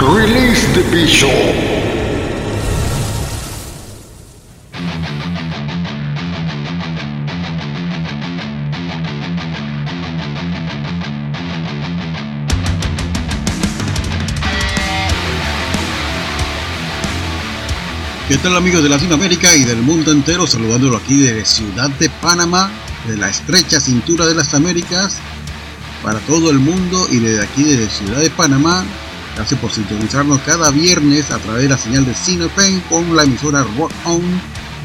Release the Bishop. ¿Qué tal amigos de Latinoamérica y del mundo entero? Saludándolo aquí desde Ciudad de Panamá, de la estrecha cintura de las Américas, para todo el mundo y desde aquí desde Ciudad de Panamá. Gracias por sintonizarnos cada viernes a través de la señal de Cinepen con la emisora Rock On.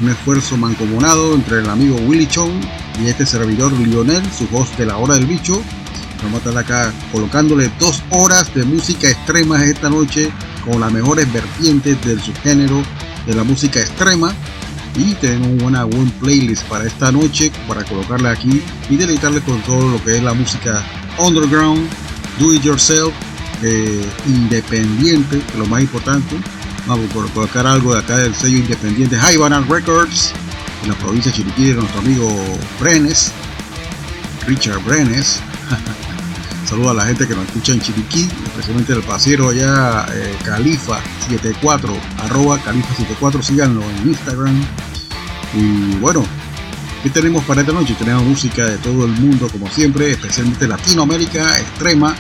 Un esfuerzo mancomunado entre el amigo Willy Chong y este servidor Lionel, su voz de la hora del bicho. Vamos a estar acá colocándole dos horas de música extrema esta noche con las mejores vertientes del subgénero de la música extrema y tenemos una buen playlist para esta noche para colocarle aquí y deleitarle con todo lo que es la música underground, do it yourself, eh, independiente, lo más importante. Vamos a colocar algo de acá del sello independiente High Records en la provincia de Chiriquí de nuestro amigo Brenes, Richard Brenes. Saludos a la gente que nos escucha en Chiriquí, especialmente el pasero allá, eh, Califa74, arroba Califa74, síganlo en Instagram. Y bueno, ¿qué tenemos para esta noche? Tenemos música de todo el mundo, como siempre, especialmente Latinoamérica extrema,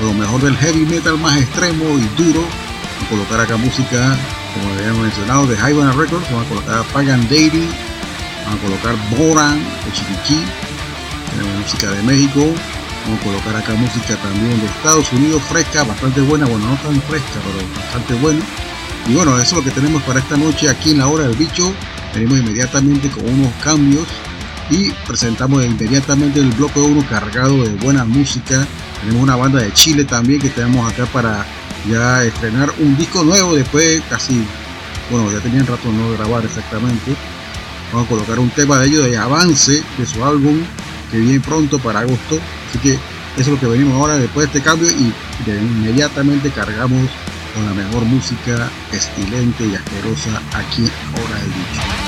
lo mejor del heavy metal más extremo y duro. Vamos a colocar acá música, como habíamos mencionado, de High Records, vamos a colocar Pagan Deity, vamos a colocar Boran de Chiriquí, tenemos música de México, Vamos a colocar acá música también de Estados Unidos, fresca, bastante buena, bueno, no tan fresca, pero bastante buena. Y bueno, eso es lo que tenemos para esta noche aquí en la hora del bicho. Venimos inmediatamente con unos cambios y presentamos inmediatamente el bloque 1 cargado de buena música. Tenemos una banda de Chile también que tenemos acá para ya estrenar un disco nuevo después casi, bueno, ya tenían rato no grabar exactamente. Vamos a colocar un tema de ellos de avance de su álbum que viene pronto para agosto. Así que eso es lo que venimos ahora después de este cambio y inmediatamente cargamos con la mejor música estilente y asquerosa aquí en Hora del Bicho.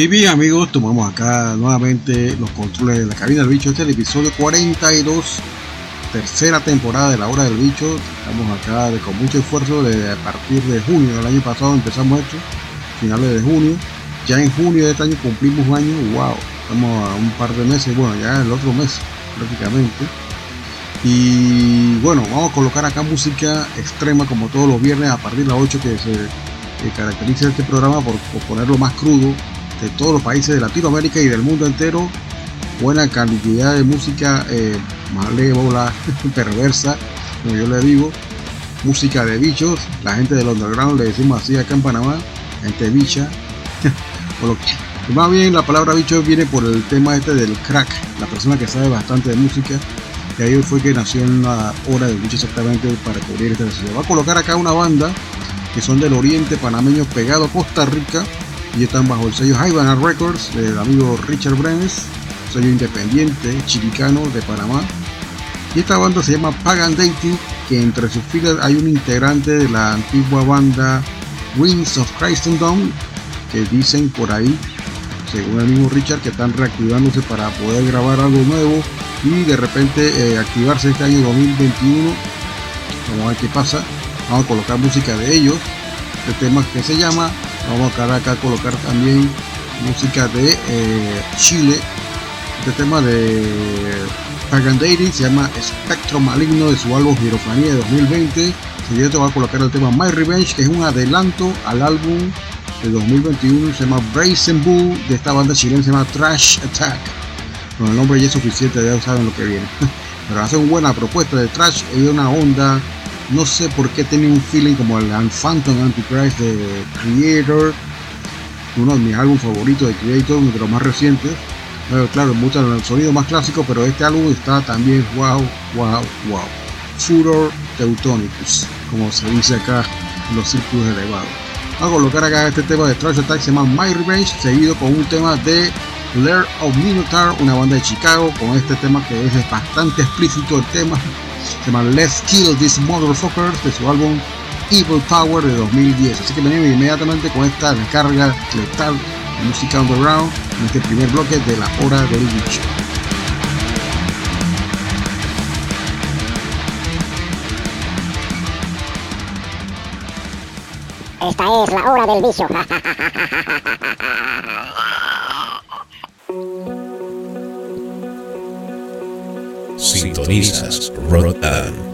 Y bien amigos, tomamos acá nuevamente los controles de la cabina del bicho. Este es el episodio 42, tercera temporada de la hora del bicho. Estamos acá con mucho esfuerzo de, a partir de junio del año pasado empezamos esto, finales de junio. Ya en junio de este año cumplimos un año, wow, estamos a un par de meses, bueno ya el otro mes prácticamente. Y bueno, vamos a colocar acá música extrema como todos los viernes a partir de las 8 que se caracteriza este programa por ponerlo más crudo de todos los países de Latinoamérica y del mundo entero. Buena cantidad de música eh, malévola, perversa, como yo le digo. Música de bichos. La gente del underground le decimos así acá en Panamá. Gente bicha. o más bien la palabra bicho viene por el tema este del crack. La persona que sabe bastante de música. Que ahí fue que nació en una hora de bicho exactamente para cubrir esta necesidad. Va a colocar acá una banda que son del oriente panameño pegado a Costa Rica y están bajo el sello Havana Records del amigo Richard Brenes, sello independiente chiricano de Panamá. Y esta banda se llama Pagan Dating, que entre sus filas hay un integrante de la antigua banda Wings of Christendom, que dicen por ahí, según el mismo Richard, que están reactivándose para poder grabar algo nuevo y de repente eh, activarse este año 2021. Vamos a ver qué pasa. Vamos a colocar música de ellos. Este tema que se llama Vamos a acá a colocar también música de eh, Chile. Este tema de Pagan Dating se llama Espectro Maligno de su álbum Girofanía de 2020. Seguido te voy a colocar el tema My Revenge, que es un adelanto al álbum de 2021. Se llama Brazen Bull de esta banda chilena, se llama Trash Attack. Con el nombre ya es suficiente, ya saben lo que viene. Pero hace una buena propuesta de Trash y una onda no sé por qué tiene un feeling como el Phantom Antichrist de Creator, uno de mis álbumes favoritos de Creator, uno de los más recientes. Bueno, claro, gusta el sonido más clásico, pero este álbum está también wow, wow, wow. Furor Teutonicus, como se dice acá en los círculos elevados. Vamos a colocar acá este tema de Trash Attack, se llama My Revenge, seguido con un tema de Lair of Minotaur, una banda de Chicago, con este tema que es bastante explícito el tema se llama Let's Kill These Motherfuckers de su álbum Evil Power de 2010. Así que venimos inmediatamente con esta descarga letal de música underground en este primer bloque de la hora del bicho. Esta es la hora del bicho. Sintonizas Rotan.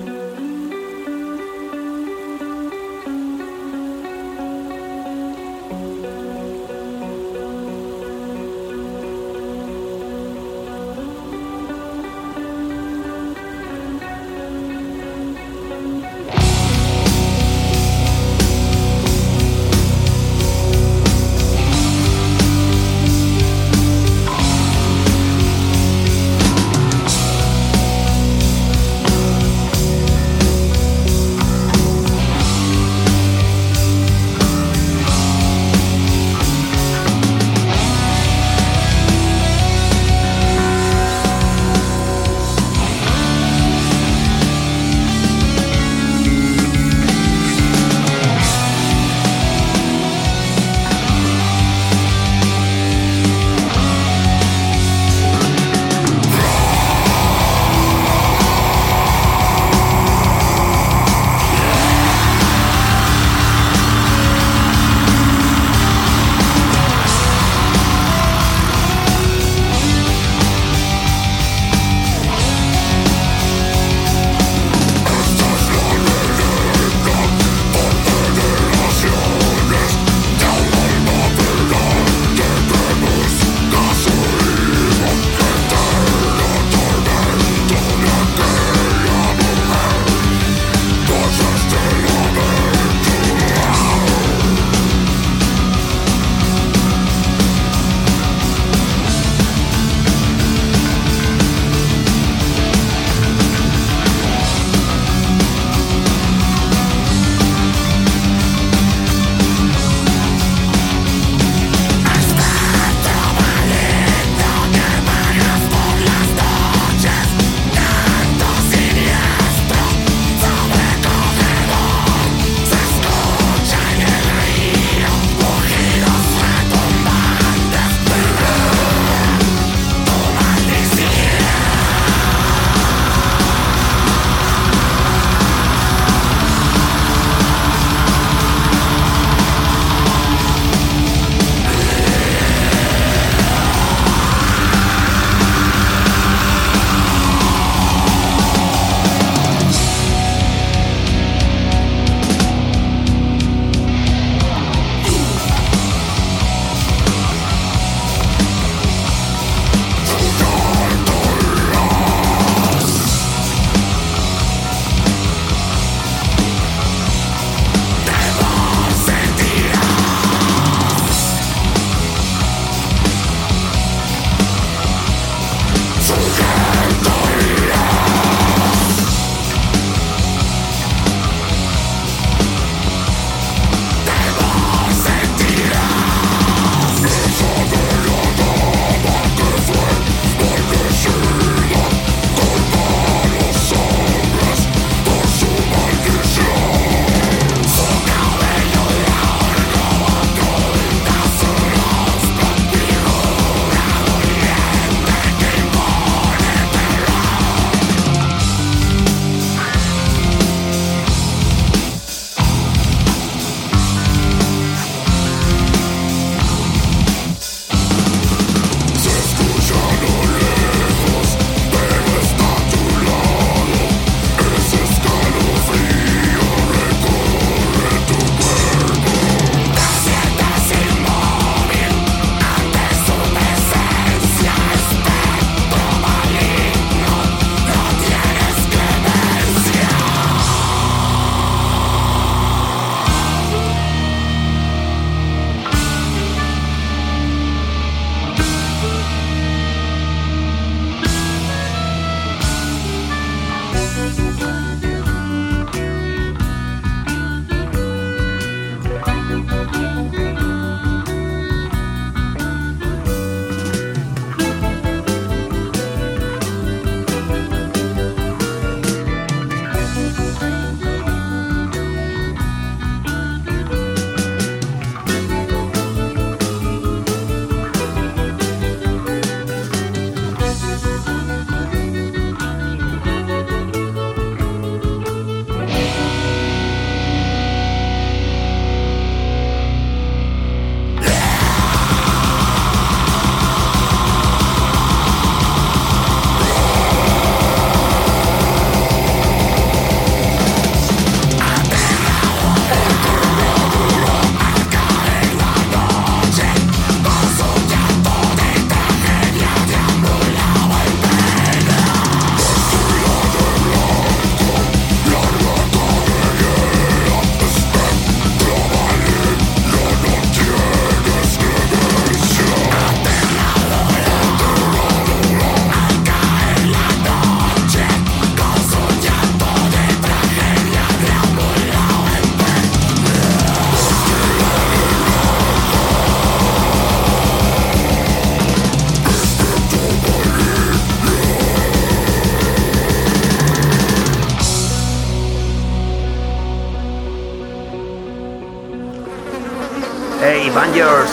Hey Bangers,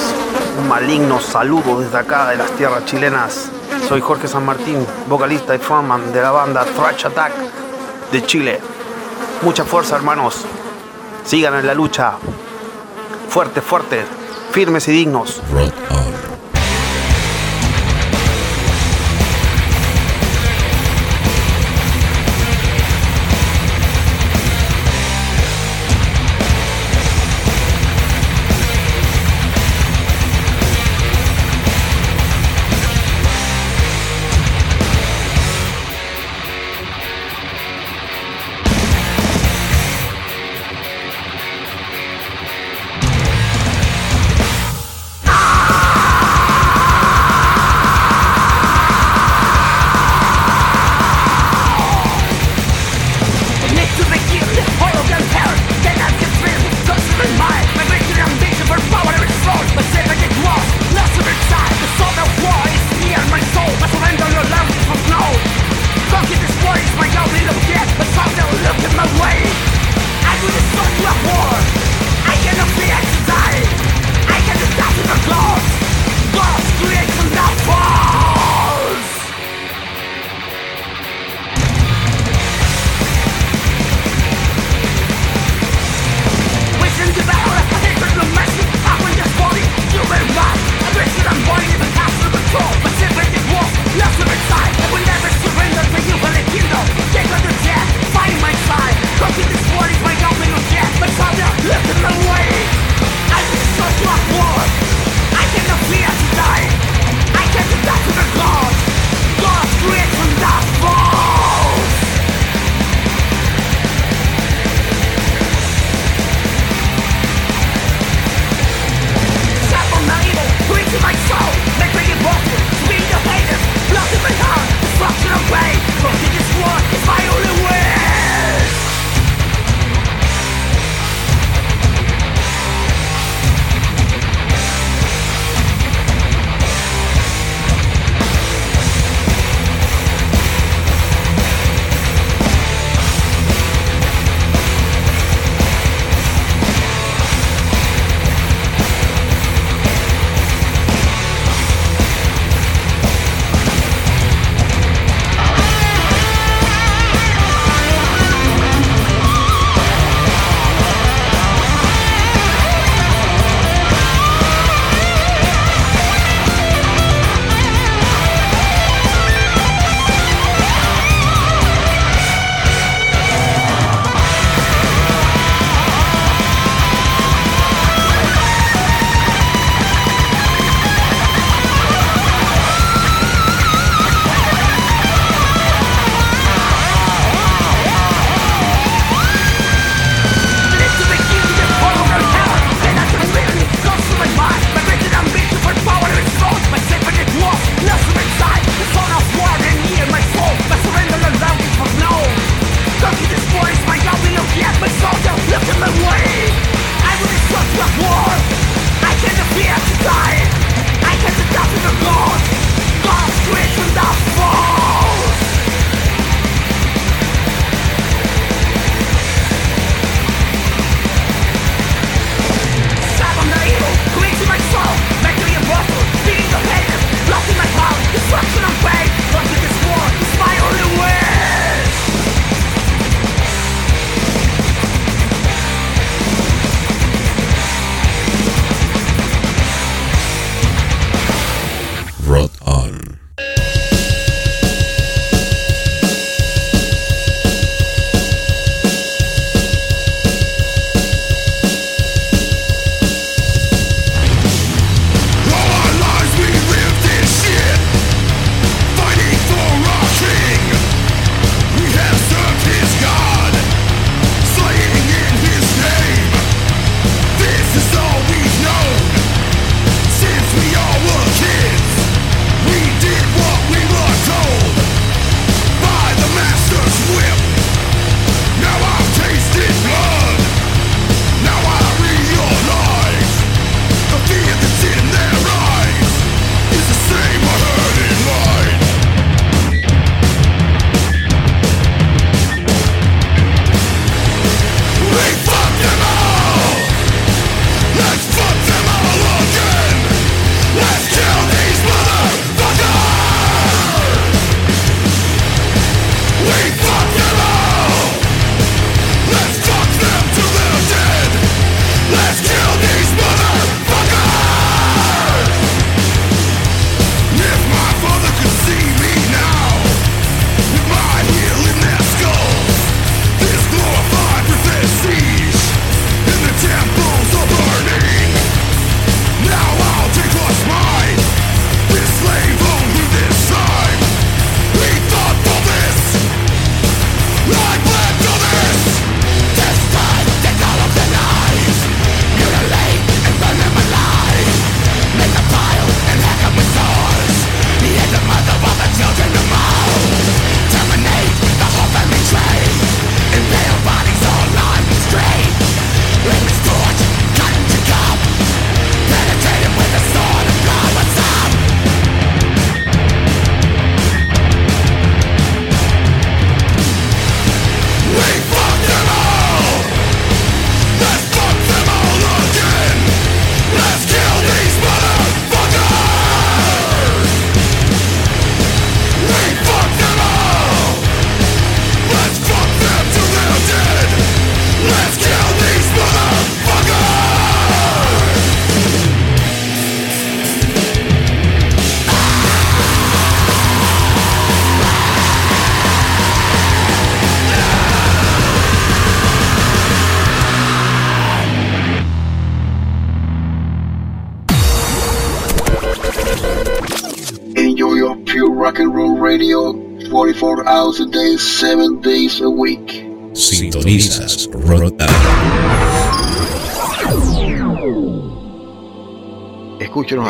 un maligno saludo desde acá de las tierras chilenas. Soy Jorge San Martín, vocalista y frontman de la banda Thrash Attack de Chile. Mucha fuerza hermanos, sigan en la lucha. Fuerte, fuerte, firmes y dignos.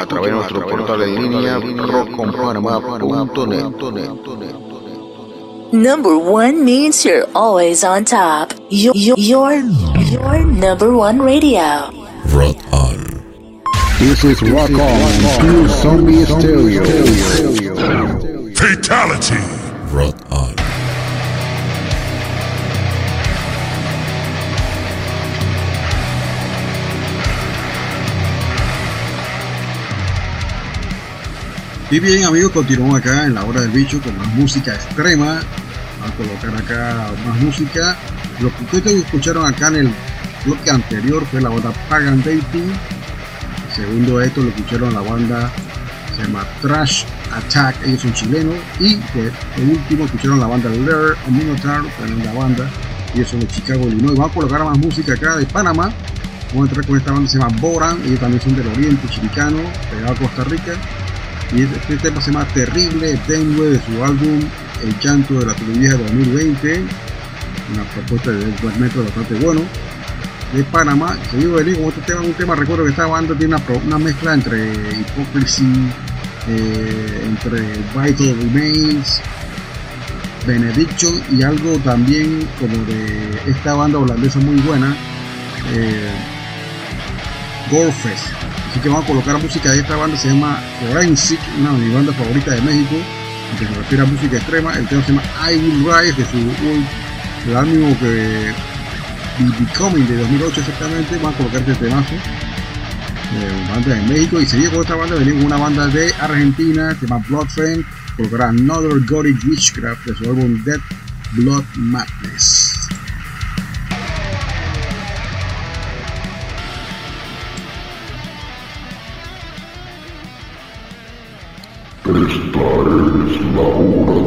A través de nuestro portal en línea rockconpanamá.net. Number one means you're always on top. Your, your, your, your number one radio. Rock on. This is Rock On, Pure Zombie Stereo. Y bien amigos, continuamos acá en la hora del bicho con más música extrema. Vamos a colocar acá más música. Lo que ustedes escucharon acá en el bloque anterior fue la banda Pagan Dating. Segundo esto lo escucharon la banda se llama Trash Attack, ellos son chilenos. Y de último escucharon la banda Lair Minotaur, tremenda banda. Ellos son de Chicago, Illinois. Vamos a colocar más música acá de Panamá. Vamos a entrar con esta banda se llama Boran, ellos también son del oriente chiricano, pegado a Costa Rica. Y este tema se llama Terrible Tenue de su álbum El Llanto de la Televisa de 2020. Una propuesta de black metal bastante bueno. De Panamá, seguido de con este tema, un tema, recuerdo que esta banda tiene una, mezcla entre Hypocrisy, eh, entre Vital Remains, Benediction y algo también como de esta banda holandesa muy buena, eh. Así que vamos a colocar música de esta banda, se llama Forensic, una de mis bandas favoritas de México, que se refiere a música extrema. El tema se llama I Will Rise, de su el álbum que Becoming de 2008 exactamente. Vamos a colocar este temazo. Eh, banda de México y seguimos con esta banda, venimos una banda de Argentina se llama Bloodfriend, colocará Another Gothic Witchcraft de su álbum Dead Blood Madness. Es la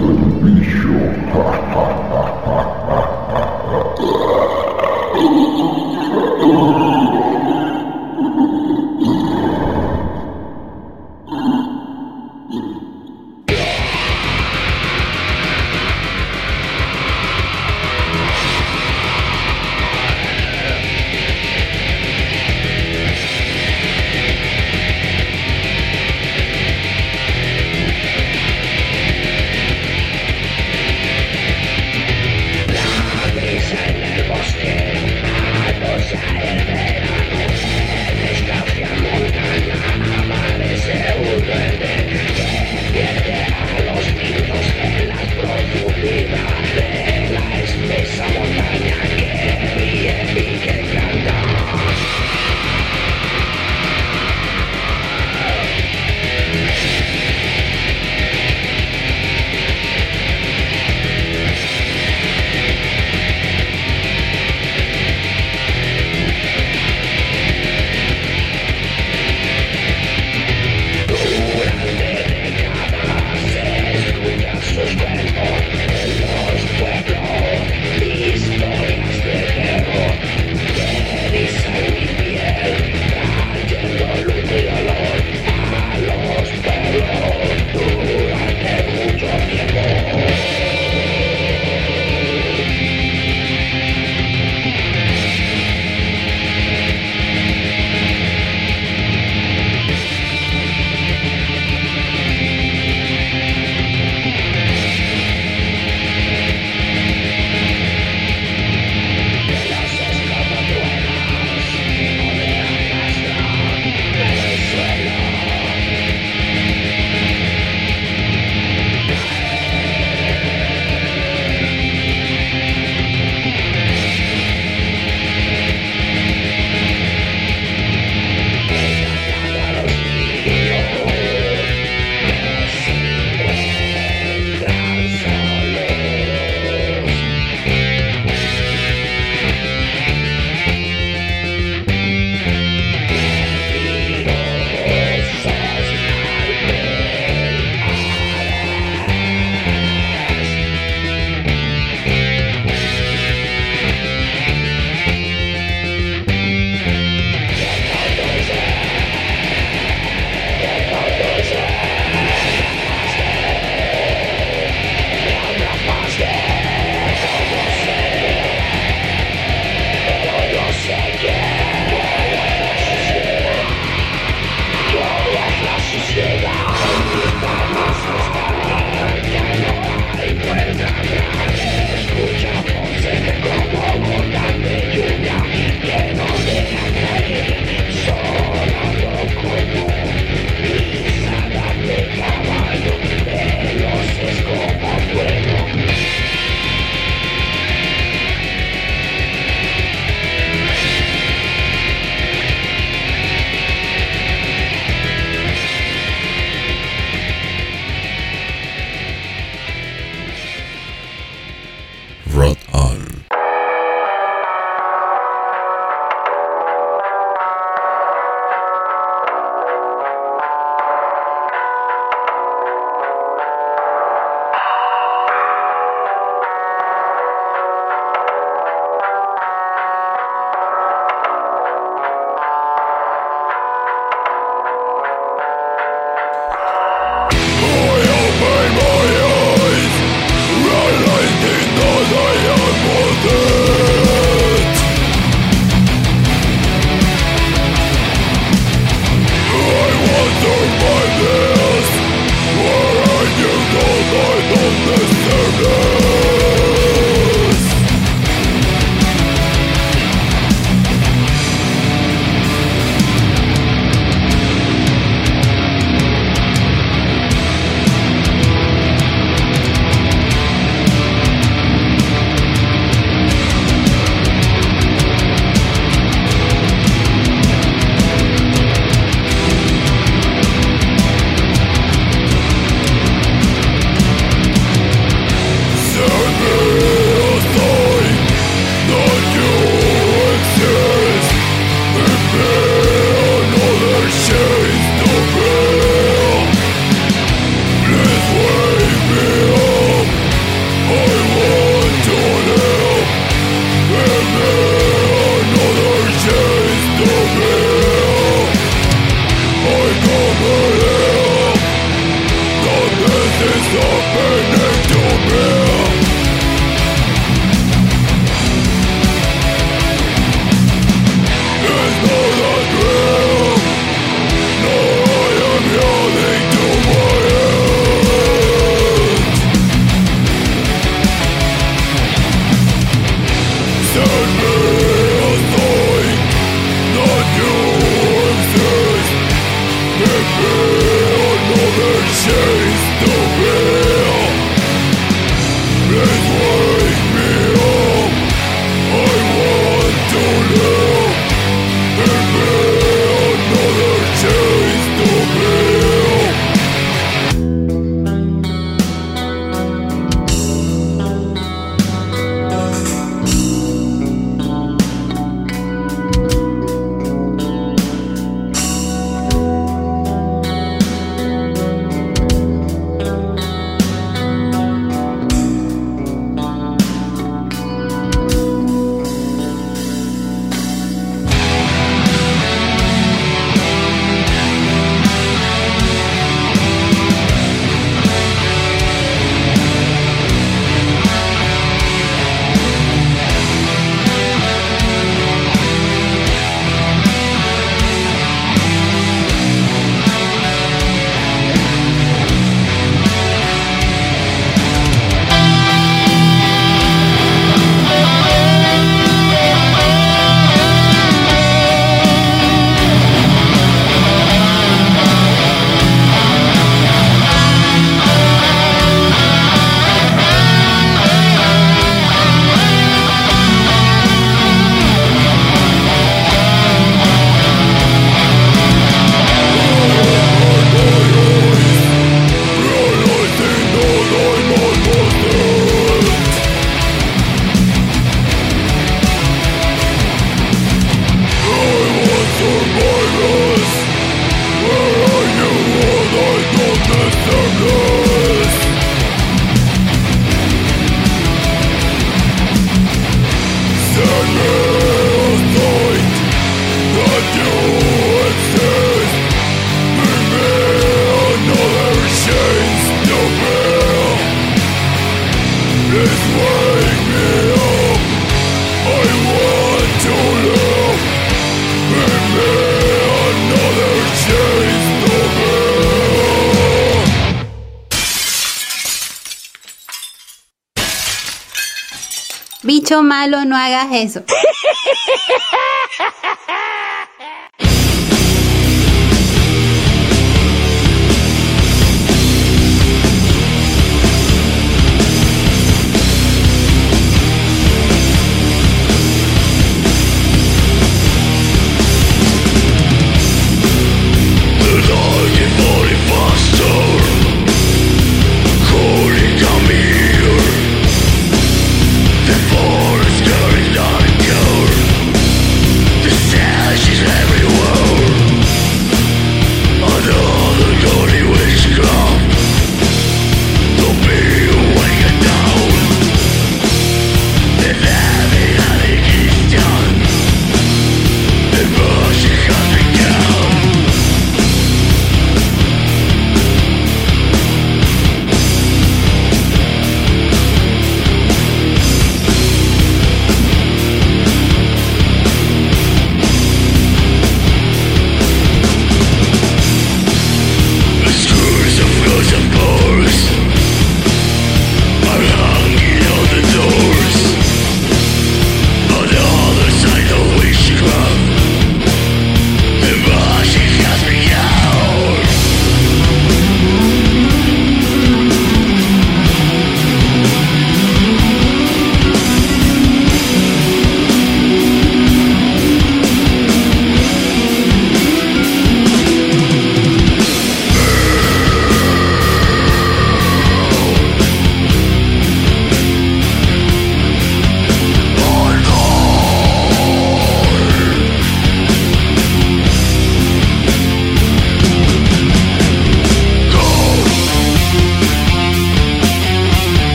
Malo, no hagas eso.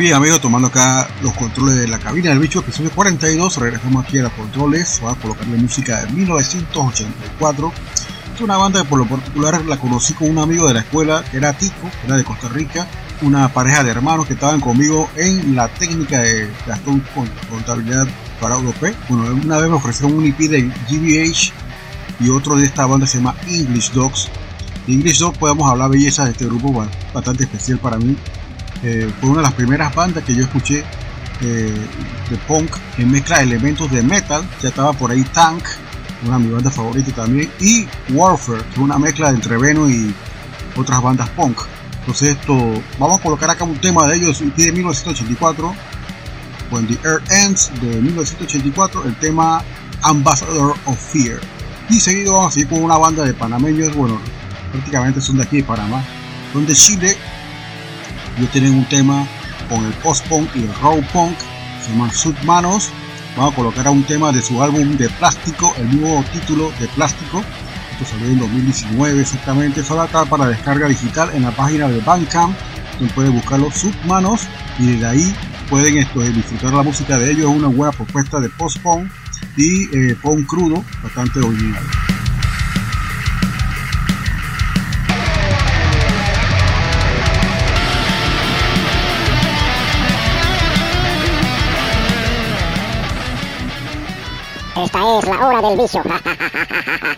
Bien amigos, tomando acá los controles de la cabina del bicho, episodio 42, regresamos aquí a los controles, voy a colocarle música de 1984. Es una banda que por lo particular la conocí con un amigo de la escuela, que era Tico, que era de Costa Rica, una pareja de hermanos que estaban conmigo en la técnica de Gastón con Contabilidad para Europe. Bueno, una vez me ofrecieron un EP de GBH y otro de esta banda se llama English Dogs. De English Dogs podemos hablar belleza de este grupo, bastante especial para mí. Eh, fue una de las primeras bandas que yo escuché eh, de punk que mezcla elementos de metal. Ya estaba por ahí Tank, una de mis bandas favoritas también, y Warfare, que es una mezcla entre Venom y otras bandas punk. Entonces esto, vamos a colocar acá un tema de ellos de 1984, When the Earth Ends de 1984, el tema Ambassador of Fear. Y seguido vamos a seguir con una banda de panameños, bueno, prácticamente son de aquí de Panamá, son de Chile. Ellos tienen un tema con el post-punk y el raw punk, se llaman Submanos. Vamos a colocar a un tema de su álbum de plástico, el mismo título de plástico. Esto salió en 2019 exactamente. Solo acá para descarga digital en la página de Bandcamp. Donde pueden buscarlo Submanos y desde ahí pueden esto, disfrutar la música de ellos. Es una buena propuesta de post-punk y eh, punk crudo, bastante original. Es la hora del. Bicho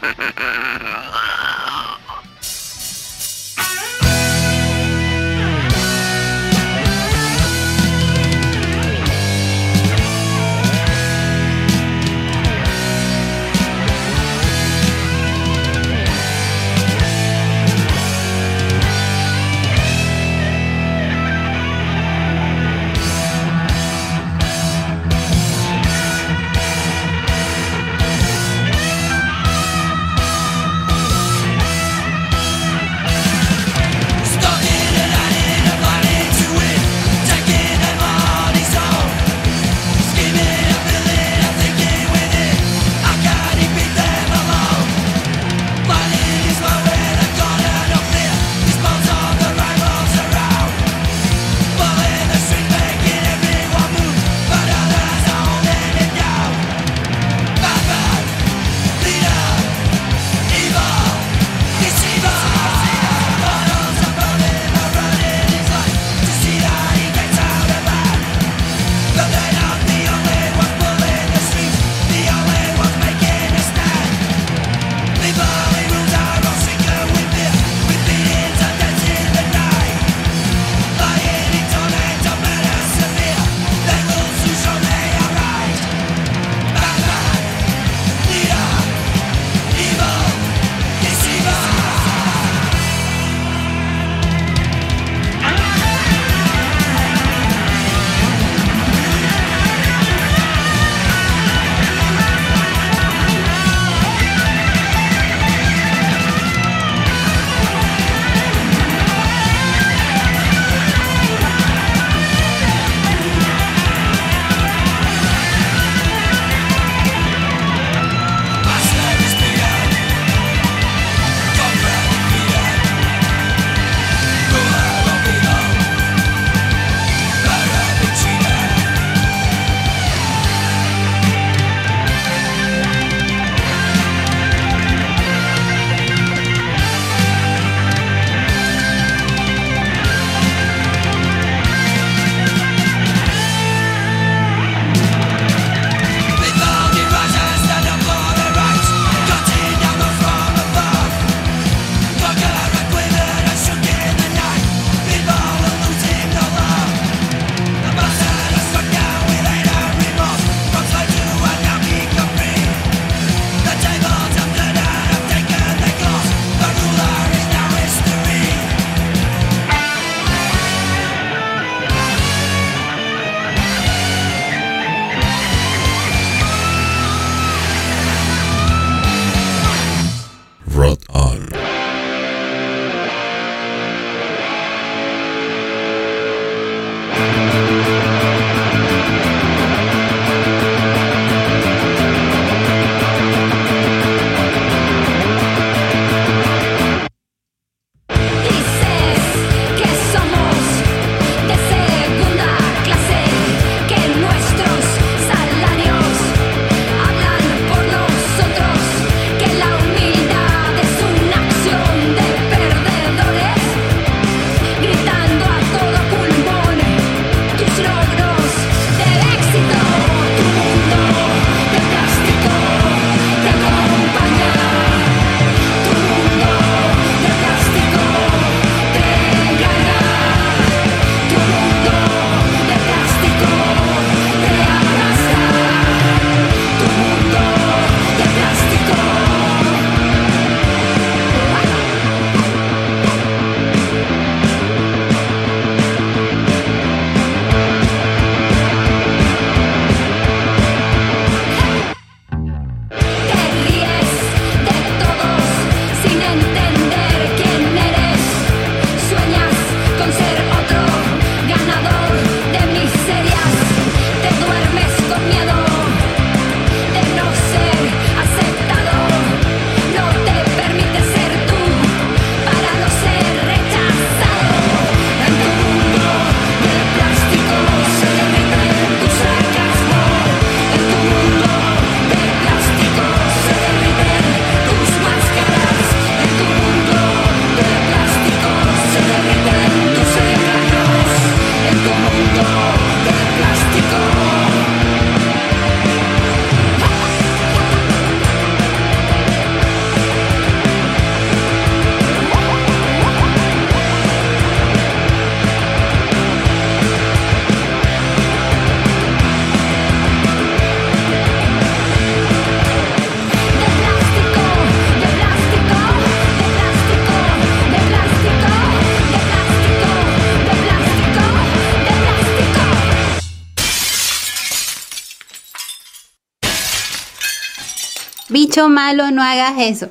hagas eso.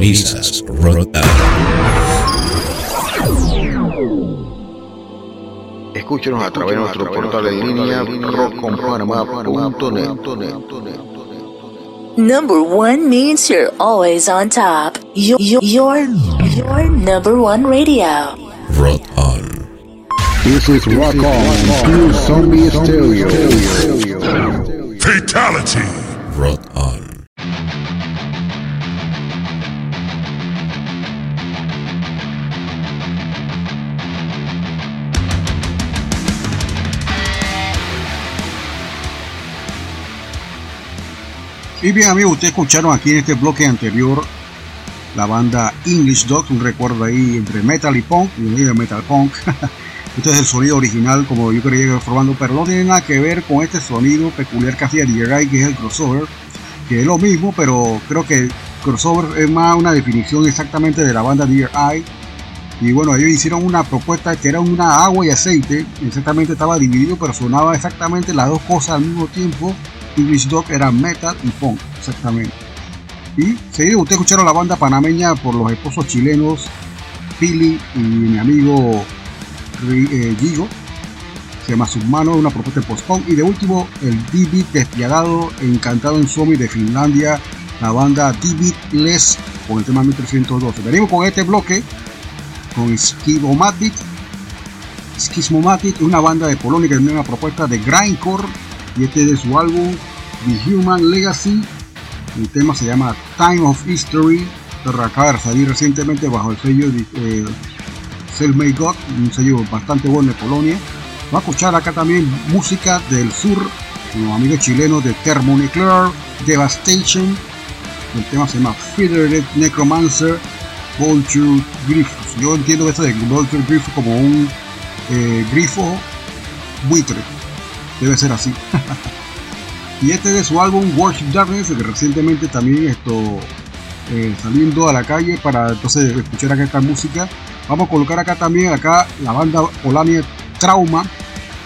Sintonizas Rotan. Escúchenos a través de nuestro portal en línea rockconpanamá.net. Number one means you're always on top. Your, your, your, your number one radio. Rot on. This is Rock On, Pure Zombie Stereo. Y bien amigos, ustedes escucharon aquí en este bloque anterior la banda English Dogs, un recuerdo ahí entre metal y punk, y de metal punk. este es el sonido original como yo creía que formando, pero no tiene nada que ver con este sonido peculiar que hacía DJI, que es el crossover, que es lo mismo, pero creo que crossover es más una definición exactamente de la banda DJI. Y bueno, ellos hicieron una propuesta que era una agua y aceite, exactamente estaba dividido, pero sonaba exactamente las dos cosas al mismo tiempo. English Dog era metal y punk, exactamente. Y seguido, ustedes escucharon la banda panameña por los esposos chilenos, Pili y mi amigo eh, Gigo, se llama Submano, una propuesta post-punk. Y de último, el D-Beat despiadado, encantado en Suomi de Finlandia, la banda D-Beat Les con el tema 1312. Venimos con este bloque, con Skibomatic. Schismomatic, una banda de Polonia que tiene una propuesta de grindcore y este es de su álbum The Human Legacy. El tema se llama Time of History, pero acaba de salir recientemente bajo el sello de eh, Self-Made God, un sello bastante bueno de Polonia. Va a escuchar acá también música del sur, los amigos chilenos de Thermonuclear, Devastation. El tema se llama Feathered Necromancer, Vulture Griffos. Yo entiendo esto de Vulture Griffo como un eh, grifo buitre. Debe ser así. y este de su álbum Worship Darkness, que recientemente también esto eh, saliendo a la calle para entonces escuchar acá esta música. Vamos a colocar acá también acá la banda Polania Trauma.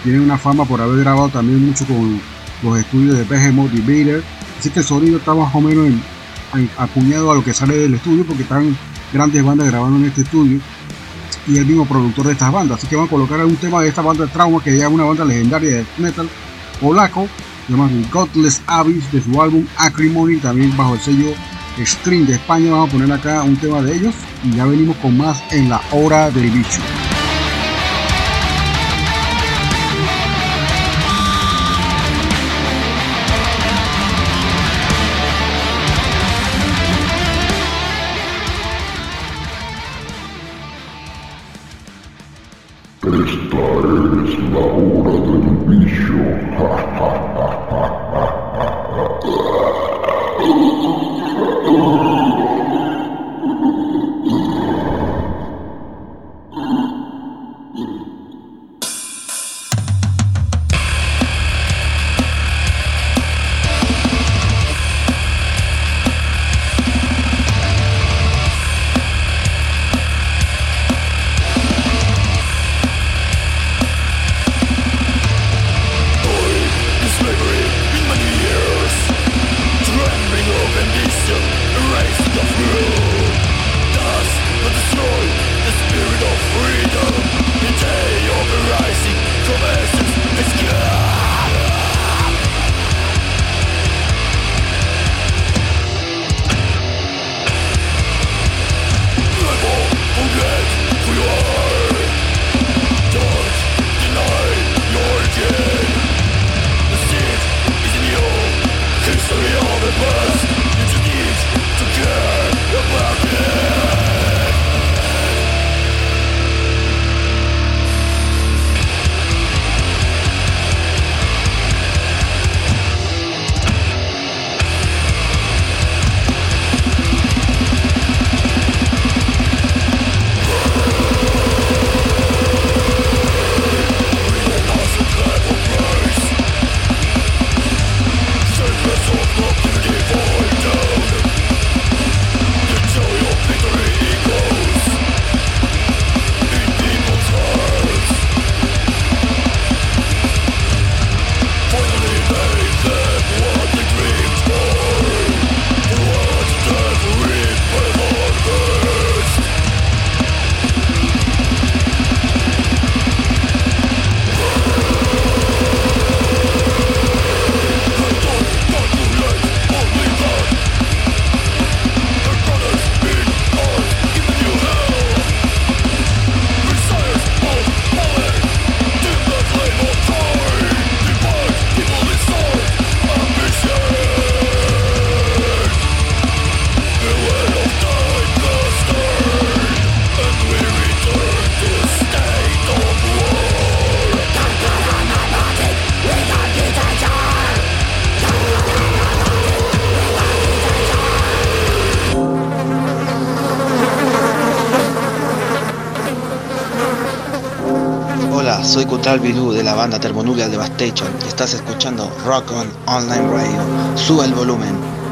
Tiene una fama por haber grabado también mucho con los estudios de Behemoth y Vader. Así que el sonido está más o menos en, en, acuñado a lo que sale del estudio porque están grandes bandas grabando en este estudio y el mismo productor de estas bandas. Así que vamos a colocar un tema de esta banda Trauma, que ya es una banda legendaria de metal polaco, llamado Godless Abyss, de su álbum Acrimony, también bajo el sello Stream de España. Vamos a poner acá un tema de ellos y ya venimos con más en la hora del bicho. Kutal Bilú de la banda Thermonuclear Devastation estás escuchando Rock On Online Radio. Sube el volumen.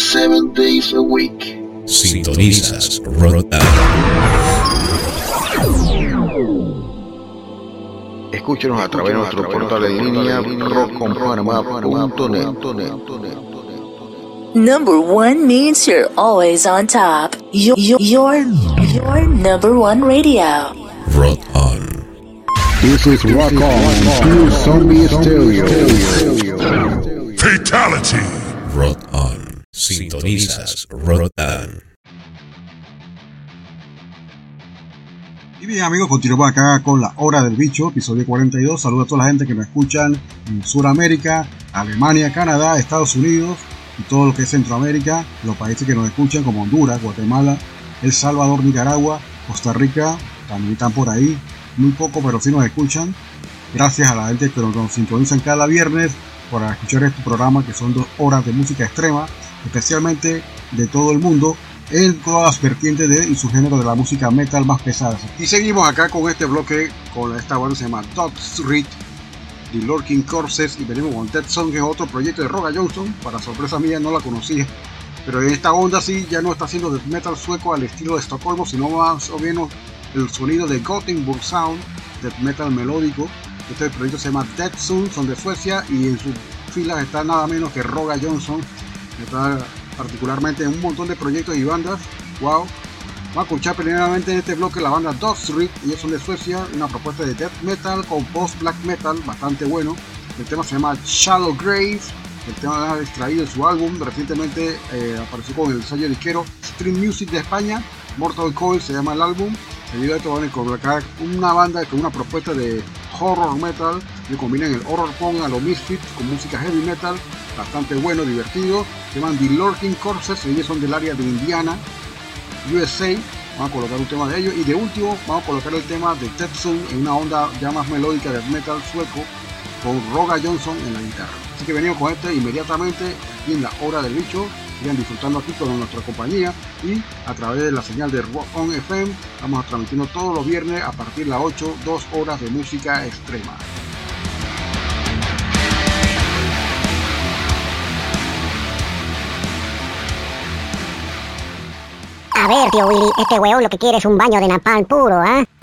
Hours a 7 days a week. Sintonizas Rotan. Escúchenos a través de nuestro portal en línea rockconpanamá.net. Number one means you're always on top. Your, your, your, your number one radio. Rot on. This is Rock On, Pure Zombie Stereo. Fatality. Sintonizas Rotan. Y bien amigos, continuamos acá con la hora del bicho, episodio 42. Saludos a toda la gente que nos escuchan en Sudamérica, Alemania, Canadá, Estados Unidos y todo lo que es Centroamérica, los países que nos escuchan como Honduras, Guatemala, El Salvador, Nicaragua, Costa Rica, también están por ahí, muy poco pero sí nos escuchan. Gracias a la gente que nos sintonizan cada viernes para escuchar este programa que son dos horas de música extrema, especialmente de todo el mundo en todas las vertientes de y su género de la música metal más pesada. Y seguimos acá con este bloque, con esta banda se llama Dot Street, The Lurking Corses, y venimos con Dead Song, que es otro proyecto de Roga Johnson, para sorpresa mía no la conocía, pero en esta onda sí ya no está haciendo death metal sueco al estilo de Estocolmo, sino más o menos el sonido de Gothenburg Sound, death metal melódico. Este proyecto se llama Dead Soon, son de Suecia, y en sus filas está nada menos que Roga Johnson, está particularmente en un montón de proyectos y bandas. Wow. Vamos a escuchar primeramente en este bloque la banda Dog Street, ellos son de Suecia, una propuesta de death metal con post black metal bastante bueno. El tema se llama Shallow Grave, el tema ha extraído de su álbum, recientemente eh, apareció con el sello disquero Stream Music de España, Mortal Coil se llama el álbum. Debido a esto van a colocar una banda con una propuesta de horror metal, que combinan el horror punk a los Misfits con música heavy metal, bastante bueno, divertido. Se llaman The Lurking Corpses, ellos son del área de Indiana, USA. Vamos a colocar un tema de ellos. Y de último, vamos a colocar el tema de Tetsun en una onda ya más melódica de metal sueco con Roga Johnson en la guitarra. Así que venimos con este inmediatamente aquí en la hora del bicho. Sigan disfrutando aquí con nuestra compañía y a través de la señal de Rock On FM vamos a transmitiendo todos los viernes a partir de las 8, 2 horas de música extrema. A ver, tío Willy, este weón lo que quiere es un baño de napalm puro, ¿ah? Thank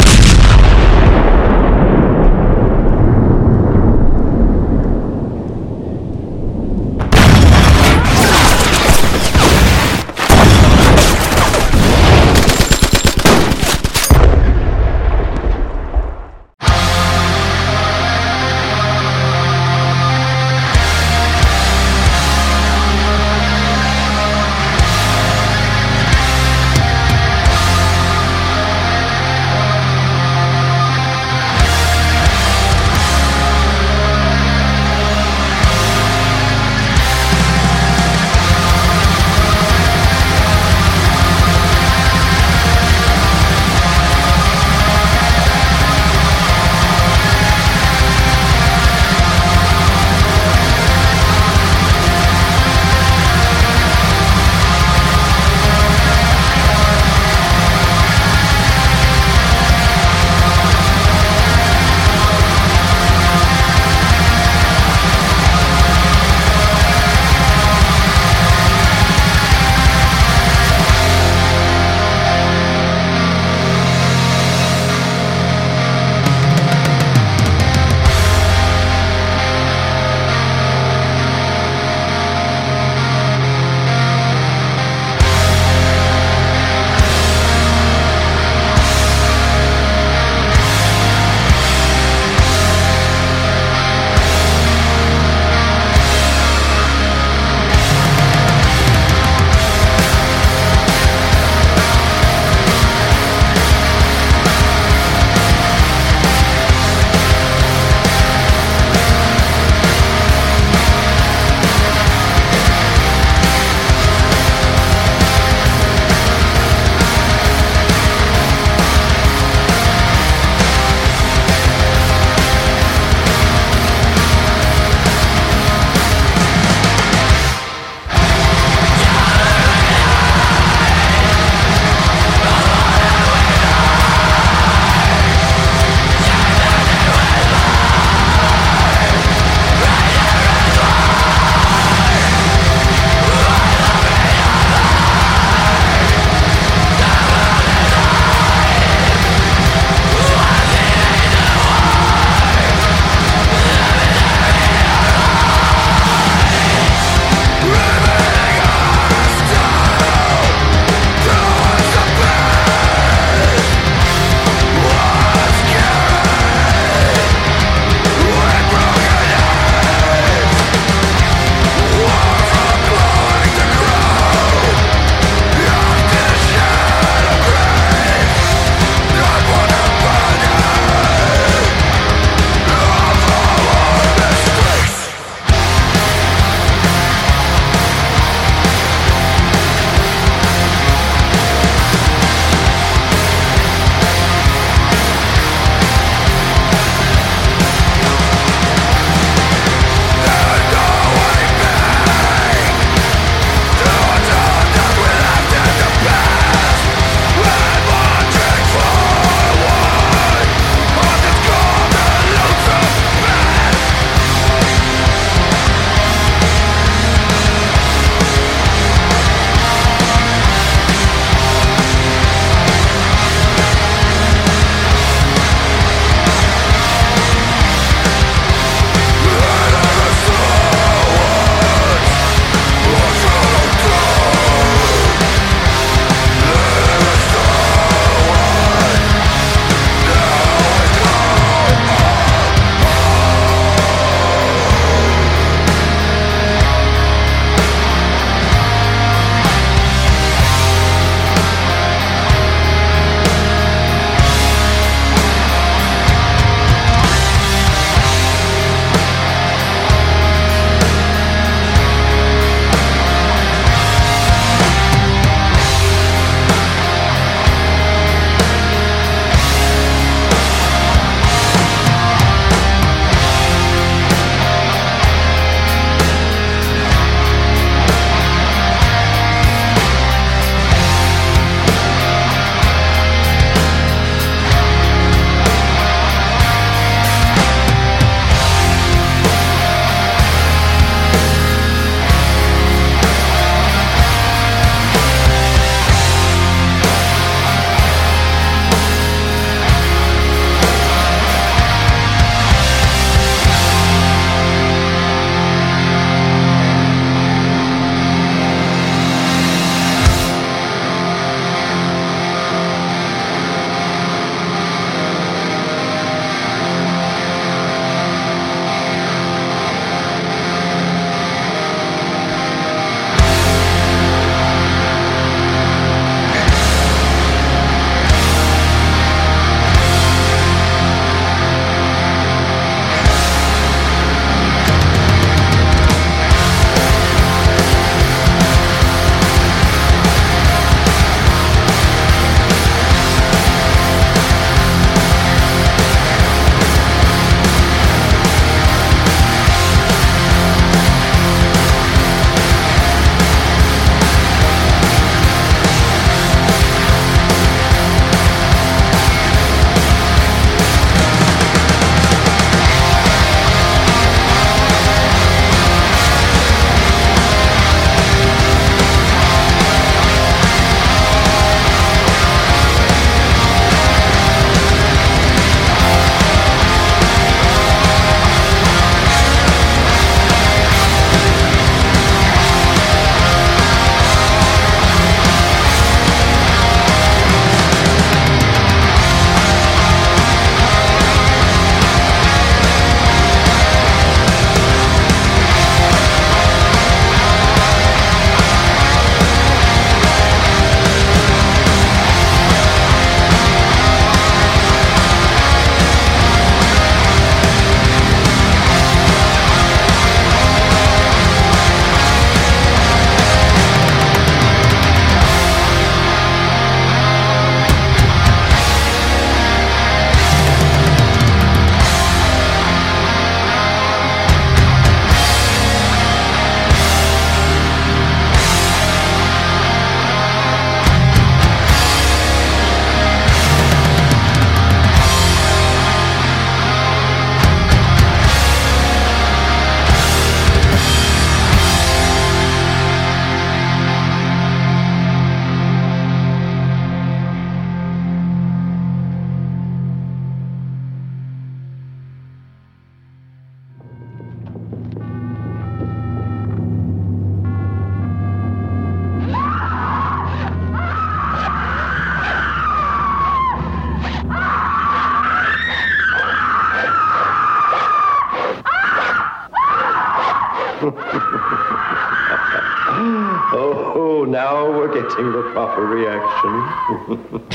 спрашиваю.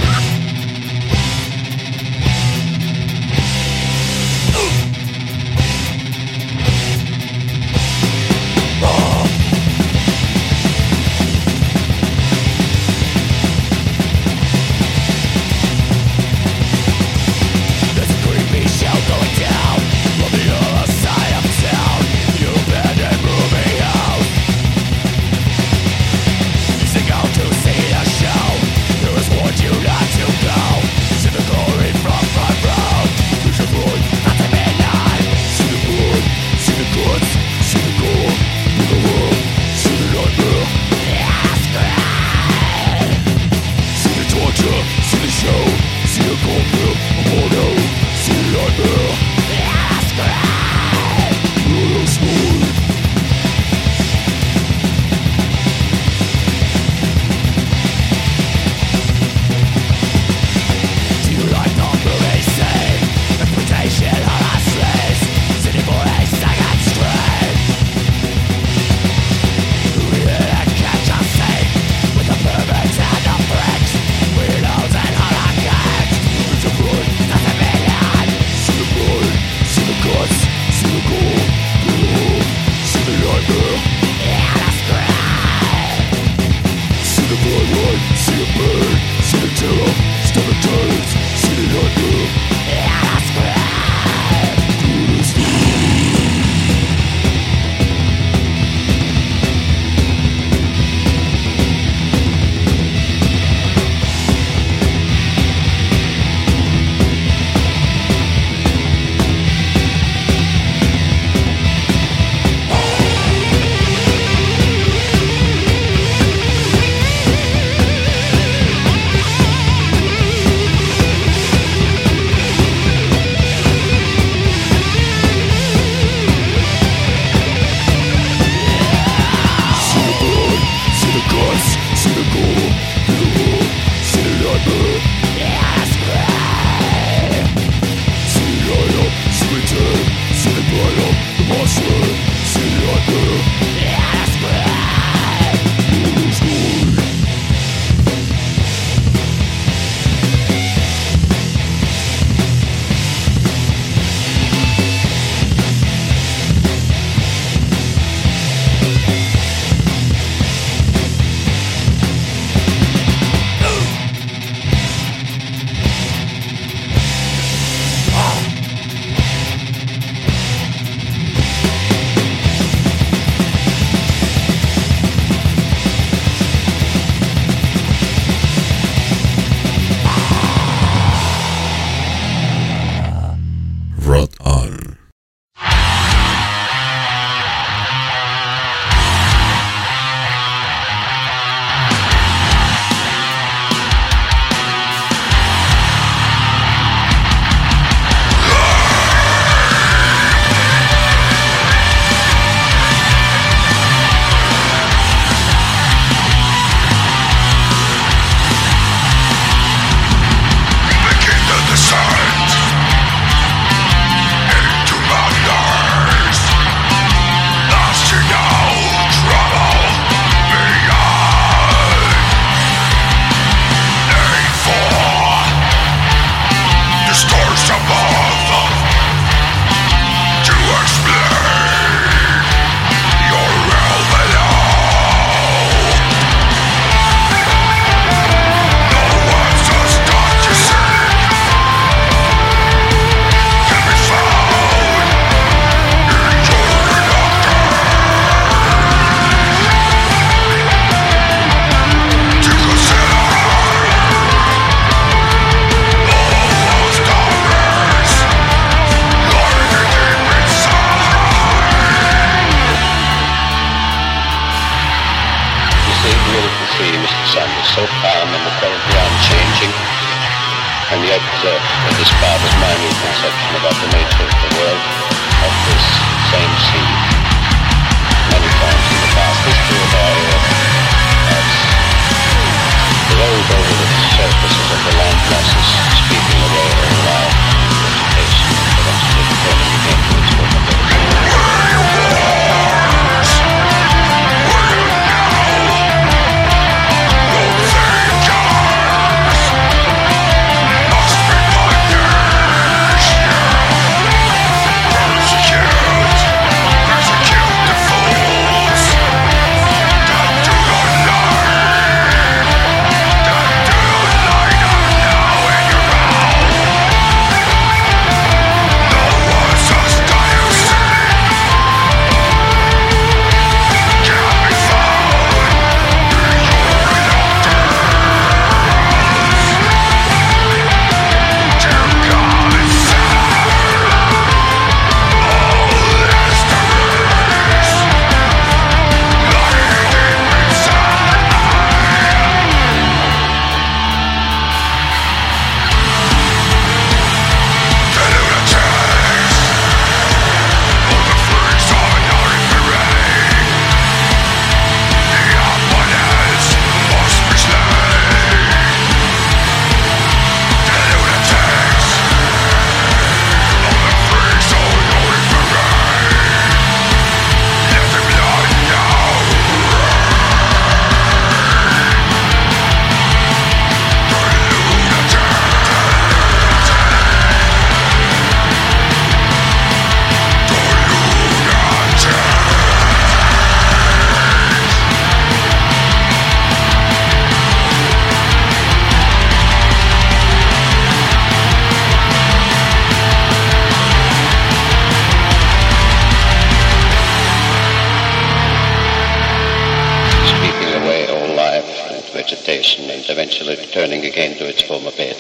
Returning again to its former bed.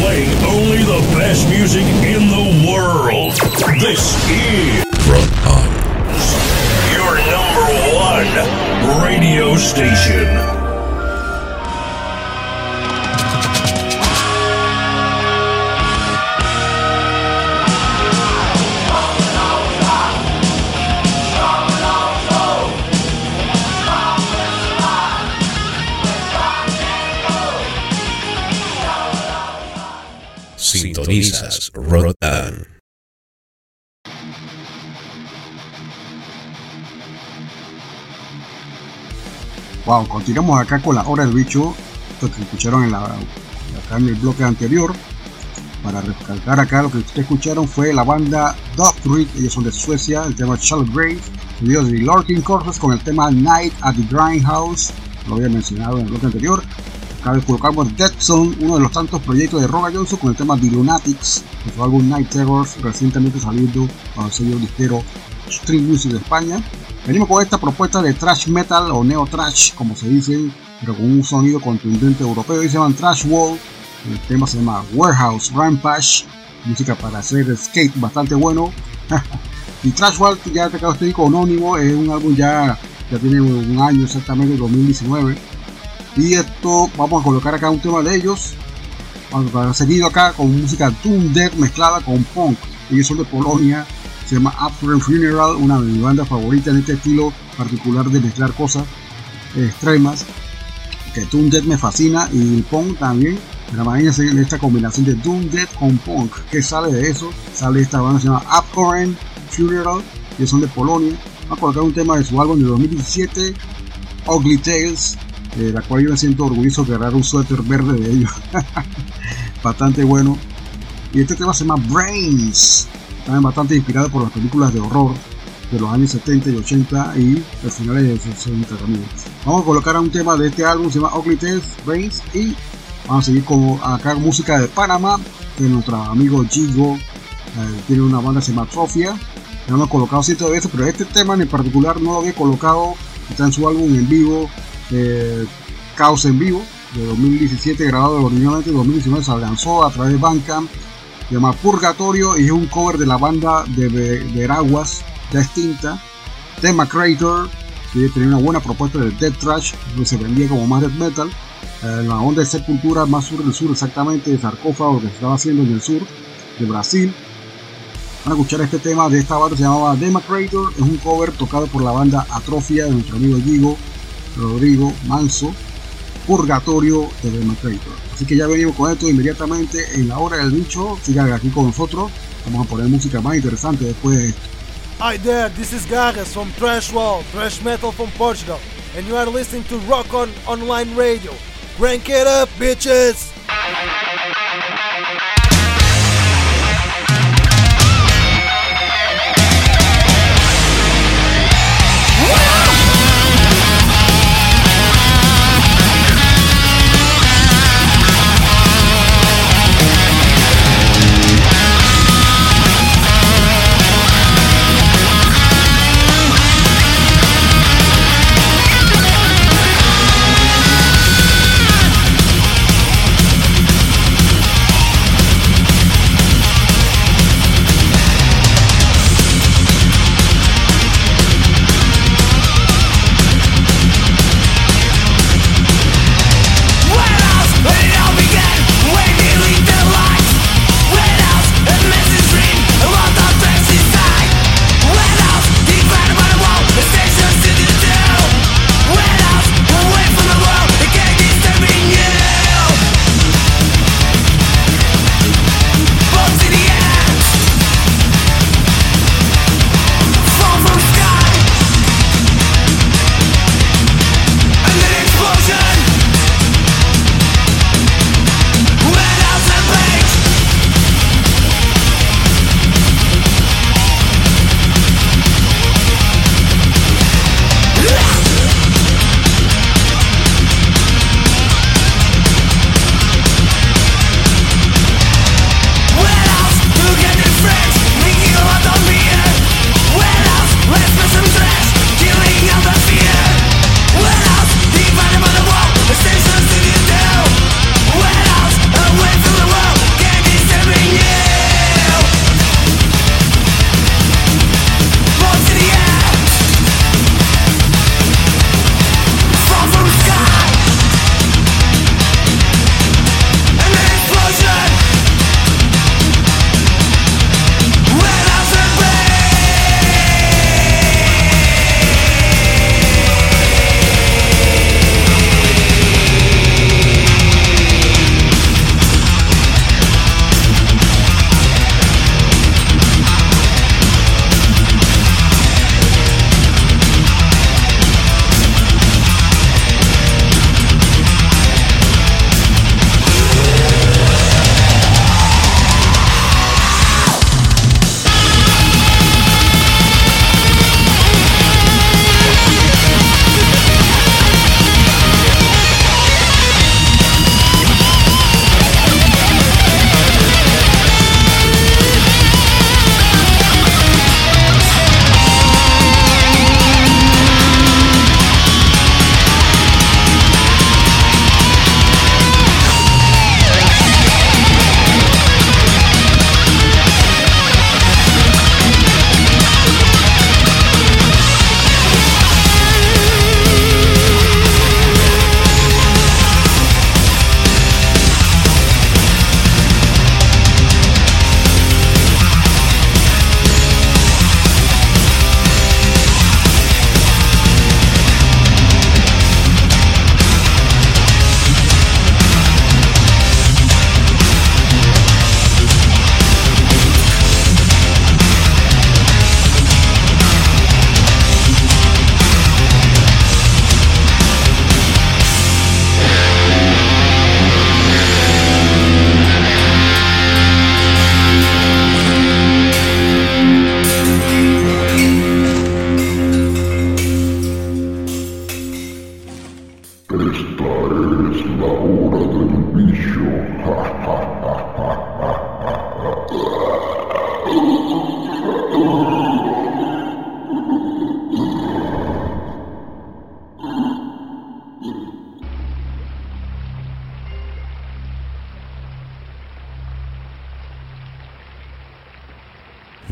Playing only the best music in the world. This is your number one radio station. Sintonizas Rotan. Wow, continuamos acá con la hora del bicho, lo que escucharon en la, acá en el bloque anterior. Para recalcar acá lo que ustedes escucharon fue la banda Dogtreat, ellos son de Suecia, el tema Charlotte Grave, seguido de Lorking Corpus con el tema Night at the Grindhouse, lo había mencionado en el bloque anterior. Acá colocamos Dead Zone, uno de los tantos proyectos de Roga Johnson con el tema The Lunatics, de su álbum Night Terrors, recientemente salido para el sello disquero Street Music de España. Venimos con esta propuesta de thrash metal o neo thrash, como se dice, pero con un sonido contundente europeo. Y se llaman Thrash Wall. El tema se llama Warehouse Rampage. Música para hacer skate bastante bueno. y Thrash Wall, ya te acabo de decir, anónimo, es un álbum ya, ya tiene un año exactamente, 2019. Y esto, vamos a colocar acá un tema de ellos. Seguido acá con música Doom mezclada con punk. Ellos son de Polonia se llama After Funeral, una de mis bandas favoritas en este estilo particular de mezclar cosas extremas. Que Doom Dead me fascina y el punk también. Imagínense esta combinación de Doom Dead con punk. que sale de eso? Sale esta banda se llama Abhorrent Funeral, que son de Polonia. Vamos a colocar un tema de su álbum de 2017, Ugly Tales, de la cual yo me siento orgulloso de agarrar un suéter verde de ellos. Bastante bueno. Y este tema se llama Brains también bastante inspirado por las películas de horror de los años 70 y 80 y los finales de los 60 también. Vamos a colocar a un tema de este álbum, se llama Ugly Tales, Brains, y vamos a seguir con acá música de Panamá, de nuestro amigo Gigo, eh, tiene una banda que se llama Trofia, lo hemos colocado cientos de veces, pero este tema en particular no lo había colocado, está en su álbum en vivo, eh, Caos en Vivo, de 2017, grabado originalmente en 2019, se lanzó a través de Bandcamp, se llama Purgatorio y es un cover de la banda de Veraguas, ya extinta, Tema Creator, que tenía una buena propuesta de Death Trash, donde se vendía como más death metal, en la onda de Sepultura más sur del sur, exactamente, de sarcófago que se estaba haciendo en el sur de Brasil. Van a escuchar este tema de esta banda, se llamaba Dema Creator, es un cover tocado por la banda Atrofia de nuestro amigo Gigo Rodrigo Manso, Purgatorio de Dema Creator. Así que ya venimos con esto inmediatamente en la hora del bicho. Sigan aquí con nosotros. Vamos a poner música más interesante después de esto. Hi there, this is Gagas from Trash Wall, Trash Metal from Portugal, and you are listening to Rock On Online Radio. Crank it up, bitches!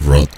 Rock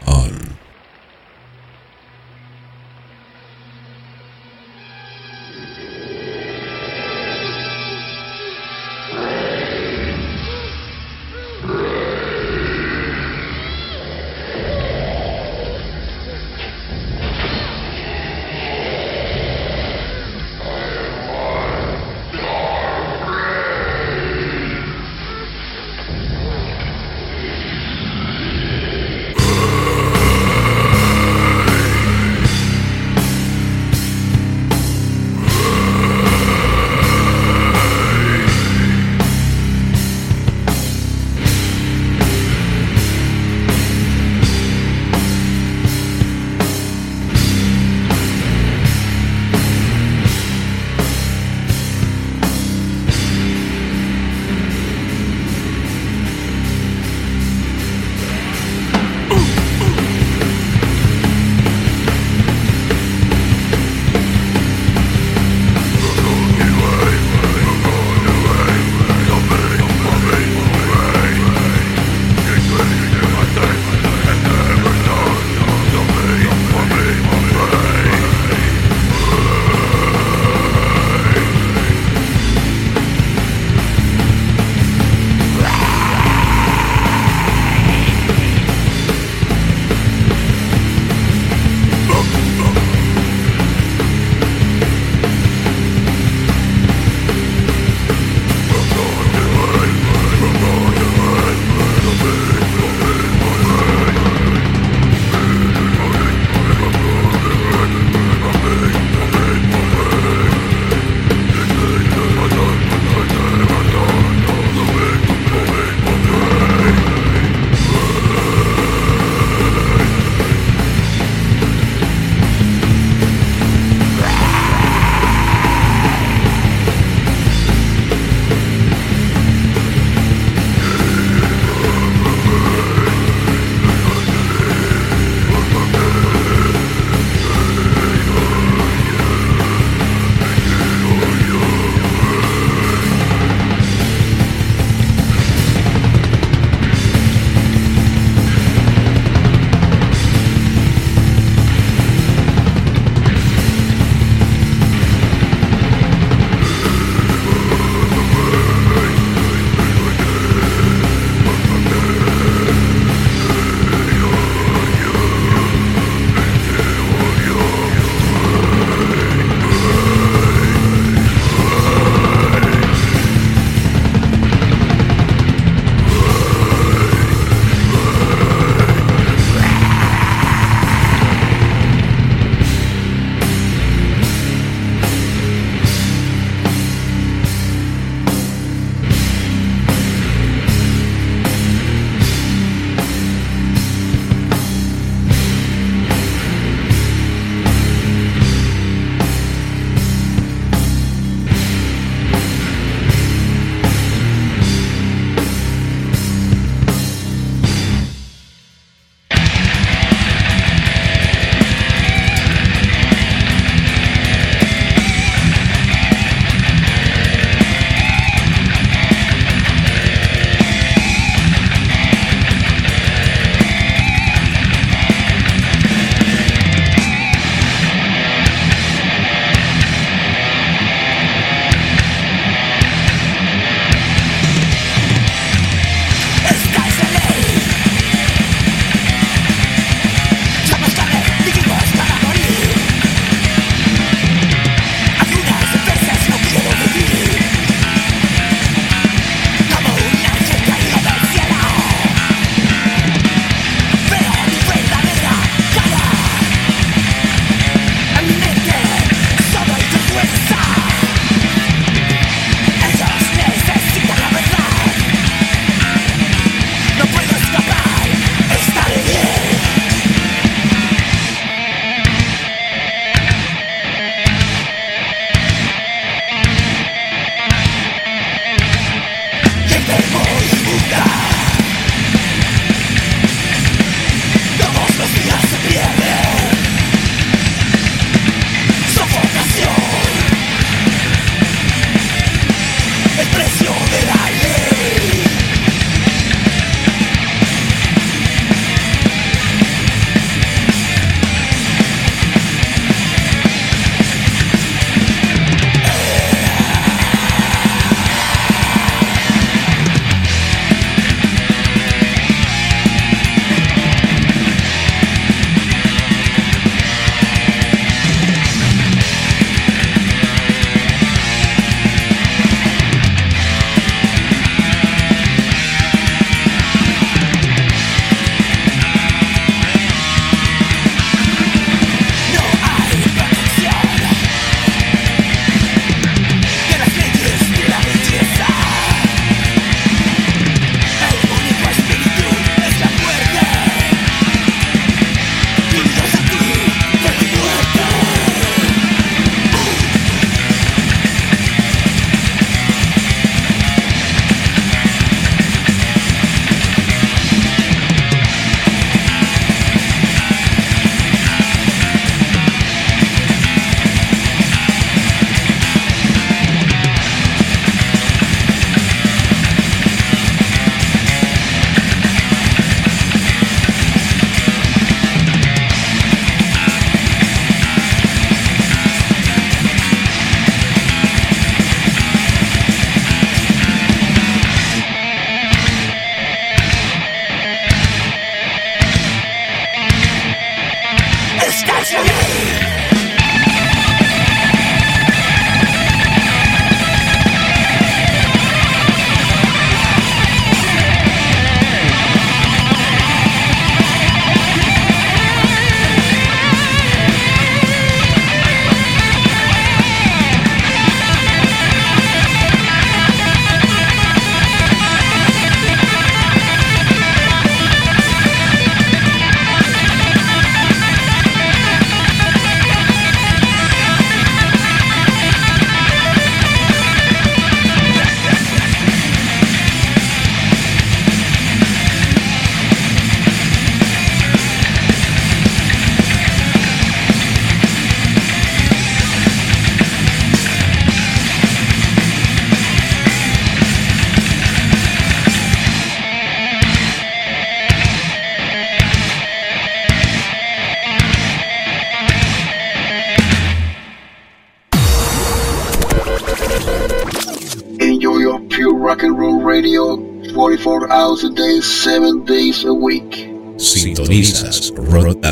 rock and roll radio 44 hours a day, 7 days a week. Sintonizas Rotan.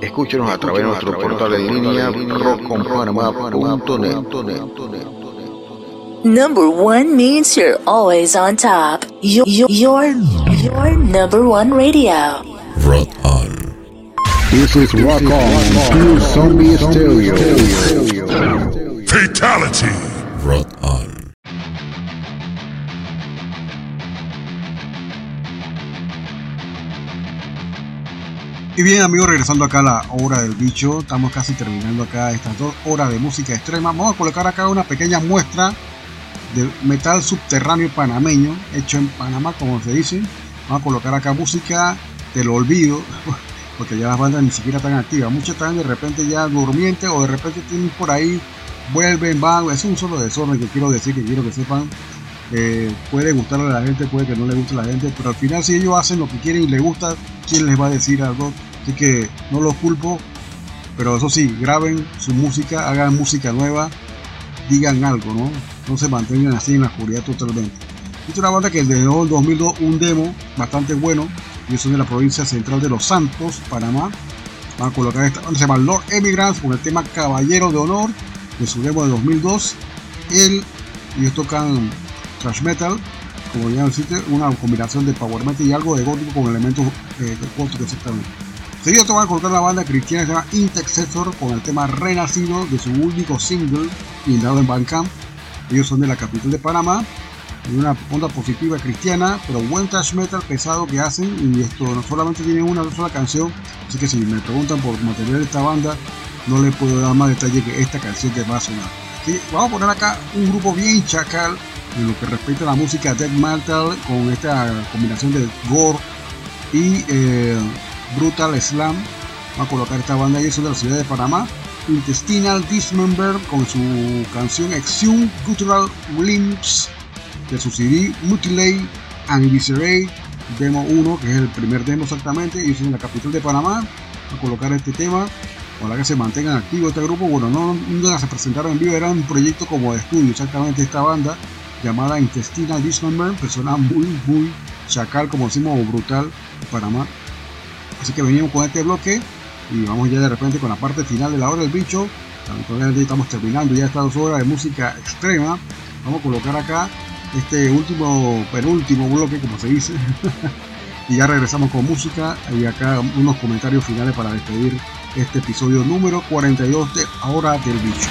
Escúchenos a través de nuestro portal en línea rockconpanamá.net. Number one means you're always on top. Your, your, your, your number one radio. Rock on. This is Rock On, Pure Zombie Stereo. Fatality. Rock on. Y bien amigos, regresando acá a la hora del bicho, estamos casi terminando acá estas dos horas de música extrema. Vamos a colocar acá una pequeña muestra de metal subterráneo panameño, hecho en Panamá como se dice. Vamos a colocar acá música del olvido, porque ya las bandas ni siquiera están activas. Muchas están de repente ya durmientes o de repente tienen por ahí, vuelven, van. Es un solo desorden que quiero decir, que quiero que sepan. Eh, puede gustarle a la gente, puede que no le guste a la gente, pero al final si ellos hacen lo que quieren y les gusta, ¿quién les va a decir algo? Así que no los culpo, pero eso sí, graben su música, hagan música nueva, digan algo, ¿no? No se mantengan así en la oscuridad totalmente. Es una banda que desde el 2002 un demo bastante bueno, y son de la provincia central de Los Santos, Panamá. Van a colocar esta banda, se llama Lord Emigrants con el tema Caballero de Honor de su demo de 2002. Él, ellos tocan thrash metal, como ya deciste, una combinación de power metal y algo de gótico con elementos eh, de gótico exactamente. Seguido te van a colocar la banda cristiana que se llama Intercessor con el tema Renacido de su único single lindado en Bandcamp. Ellos son de la capital de Panamá, de una onda positiva cristiana, pero buen thrash metal pesado que hacen y esto no solamente tiene una sola canción, así que si me preguntan por material de esta banda, no les puedo dar más detalle que esta canción que va sonar. ¿Sí? Vamos a poner acá un grupo bien chacal en lo que respecta a la música death metal con esta combinación de gore y eh, brutal slam. Vamos a colocar esta banda y son de la ciudad de Panamá. Intestinal Dismember con su canción Exhume Cultural Limbs de su CD Mutilate and Eviscerate Demo 1, que es el primer demo exactamente, y es en la capital de Panamá. A colocar este tema, para que se mantengan activos este grupo. Bueno, no, no se presentaron en vivo, era un proyecto como de estudio exactamente esta banda llamada Intestinal Dismember, persona muy, muy chacal, como decimos, brutal Panamá. Así que venimos con este bloque y vamos ya de repente con la parte final de la hora del bicho. Lamentablemente estamos terminando ya estas dos horas de música extrema. Vamos a colocar acá este último, penúltimo bloque, como se dice. y ya regresamos con música y acá unos comentarios finales para despedir este episodio número 42 de Hora del Bicho.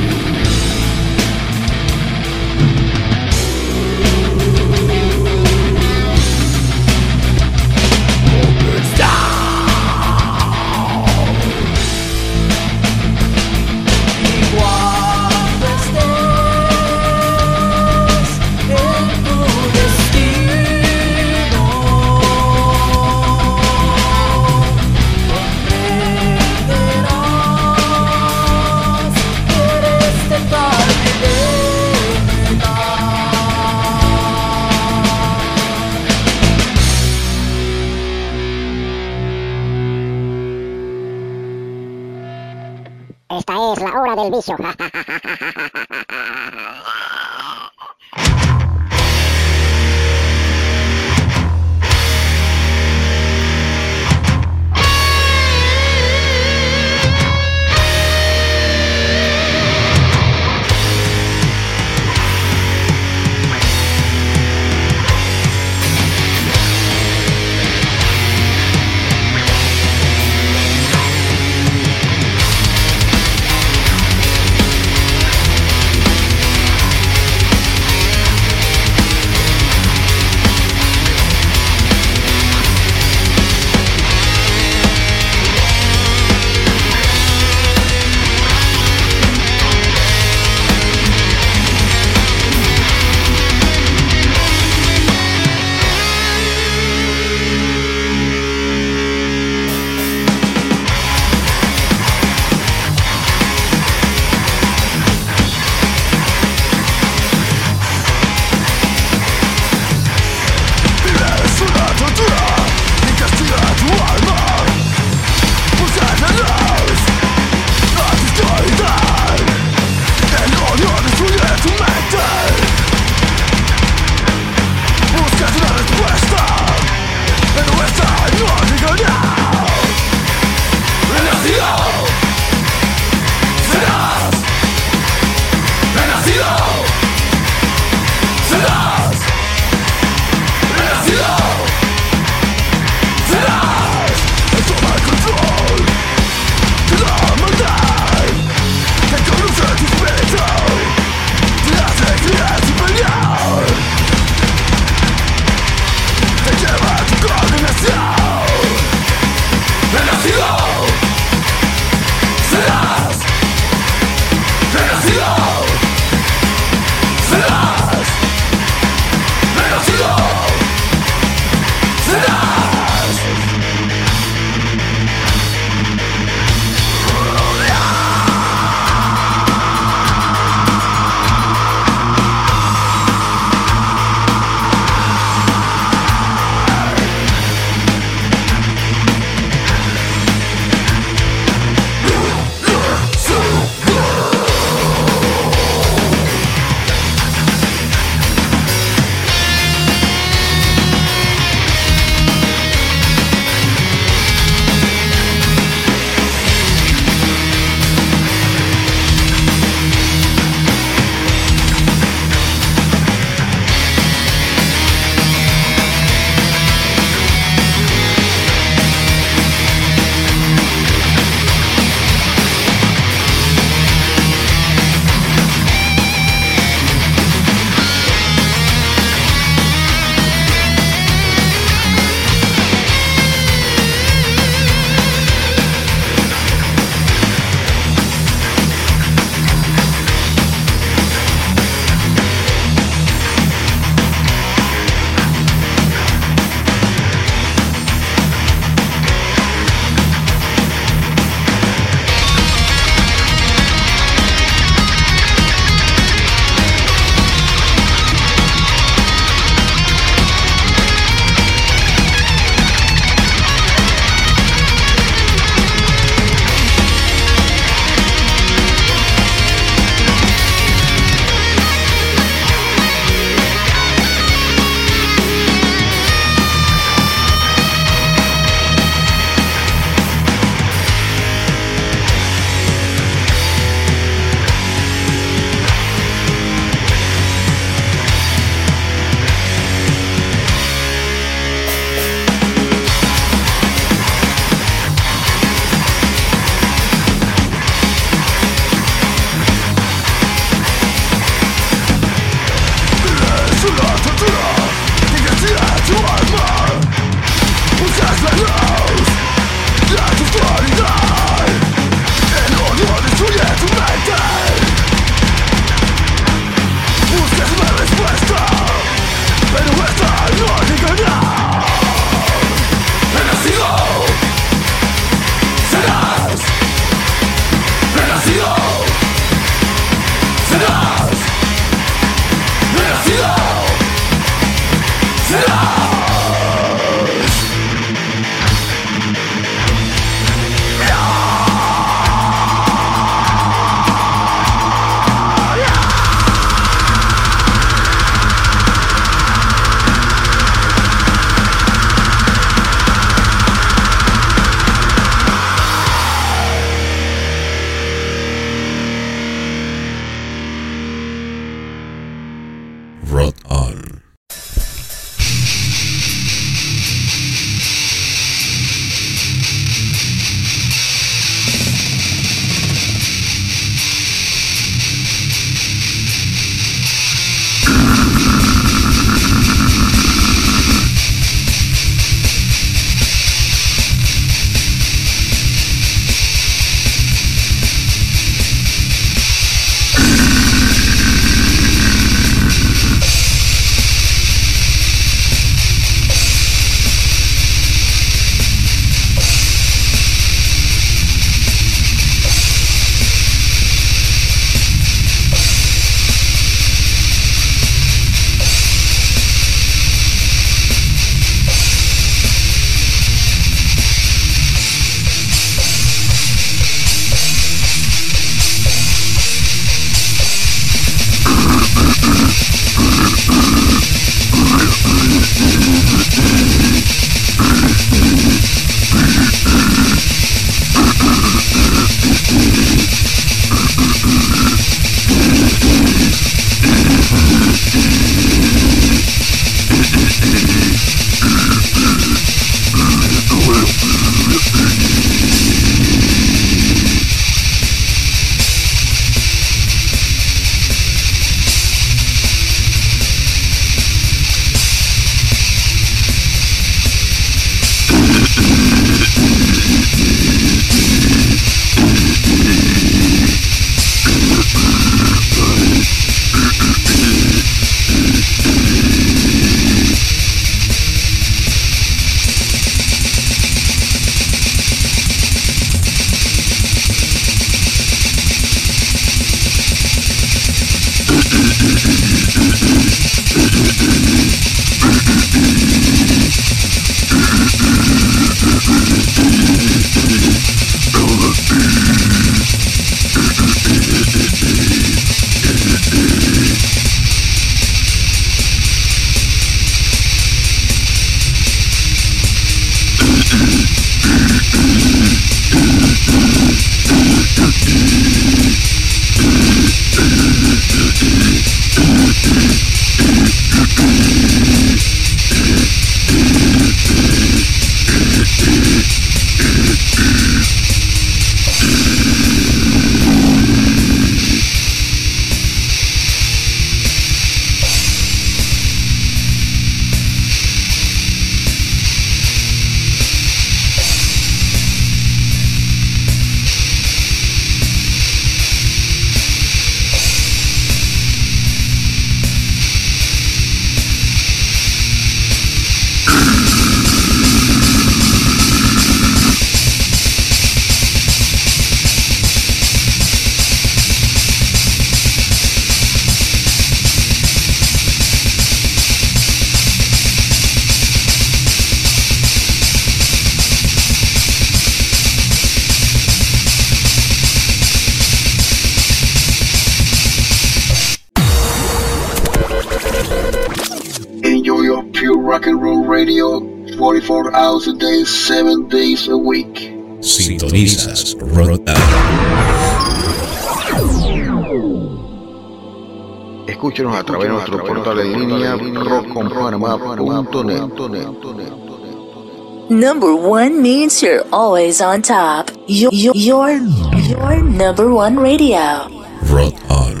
rockconpanamá.net. Number one means you're always on top. Your, your, your, your number one radio. Rock on.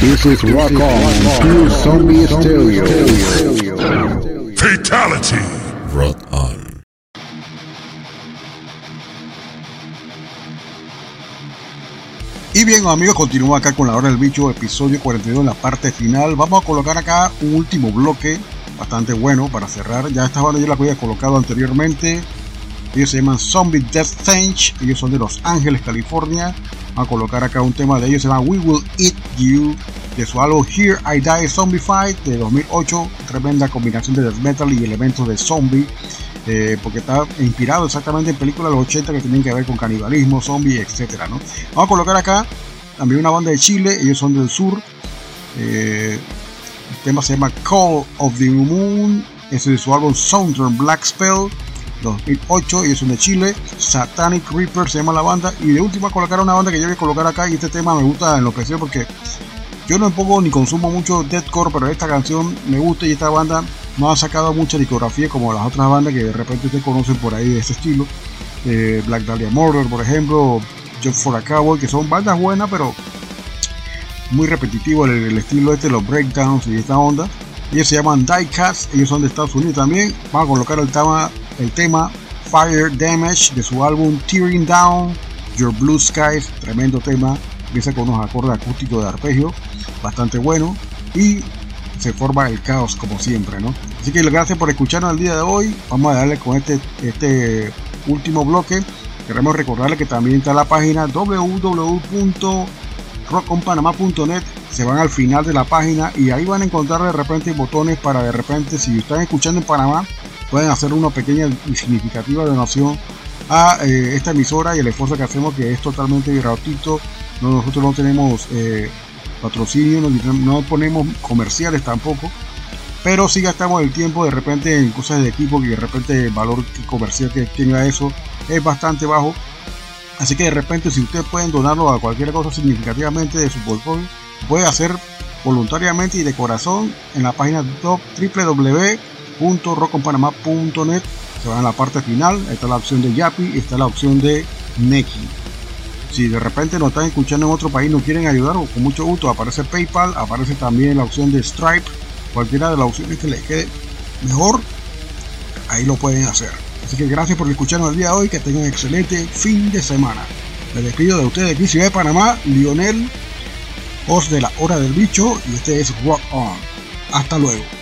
This is Rock On, Pure Zombie Stereo. Fatality. Bien amigos, continúo acá con la hora del bicho, episodio 42 en la parte final. Vamos a colocar acá un último bloque bastante bueno para cerrar. Ya esta banda yo la había colocado anteriormente. Ellos se llaman Zombie Death Stench. Ellos son de Los Ángeles, California. Vamos a colocar acá un tema de ellos. Se llama We Will Eat You. De su álbum Here I Die Zombified de 2008. Tremenda combinación de death metal y elementos de zombie. Eh, porque está inspirado exactamente en películas de los 80 que tienen que ver con canibalismo, zombie, etc. ¿no? Vamos a colocar acá también una banda de Chile. Ellos son del sur. Eh, el tema se llama Call of the Moon. Ese es su álbum Southern Black Spell 2008. Ellos son de Chile. Satanic Reaper se llama la banda. Y de última colocar una banda que yo voy a colocar acá. Y este tema me gusta en lo especial porque yo no pongo ni consumo mucho deathcore, pero esta canción me gusta y esta banda no ha sacado mucha discografía como las otras bandas que de repente ustedes conocen por ahí de este estilo. Eh, Black Dahlia Murder, por ejemplo, Just for a Cowboy, que son bandas buenas, pero muy repetitivo el, el, estilo este, los breakdowns y esta onda. Ellos se llaman Diecast, ellos son de Estados Unidos también. Vamos a colocar el tema, el tema Fire Damage de su álbum Tearing Down Your Blue Skies, tremendo tema. Empieza con unos acordes acústicos de arpegio, bastante bueno. Y se forma el caos como siempre, ¿no? Así que gracias por escucharnos el día de hoy. Vamos a darle con este, este último bloque. Queremos recordarle que también está la página www.rockconpanamá.net. Se van al final de la página y ahí van a encontrar de repente botones para de repente, si están escuchando en Panamá, pueden hacer una pequeña y significativa donación a eh, esta emisora y el esfuerzo que hacemos que es totalmente gratuito. No, nosotros no tenemos eh, patrocinio, no, no, ponemos comerciales tampoco, pero sí gastamos el tiempo de repente en cosas de equipo que de repente el valor comercial que tenga eso es bastante bajo. Así que de repente si ustedes pueden donarlo a cualquier cosa significativamente de su portfolio, puede hacer voluntariamente y de corazón en la página www.rockconpanamá.net se van a la parte final, está la opción de Yapi está la opción de Neki. Si de repente nos están escuchando en otro país, no quieren ayudar, con mucho gusto aparece PayPal, aparece también la opción de Stripe, cualquiera de las opciones que les quede mejor, ahí lo pueden hacer. Así que gracias por escucharnos el día de hoy, que tengan un excelente fin de semana. Me despido de ustedes aquí, Ciudad de Panamá, Lionel, host de la Hora del Bicho, y este es Rock On. Hasta luego.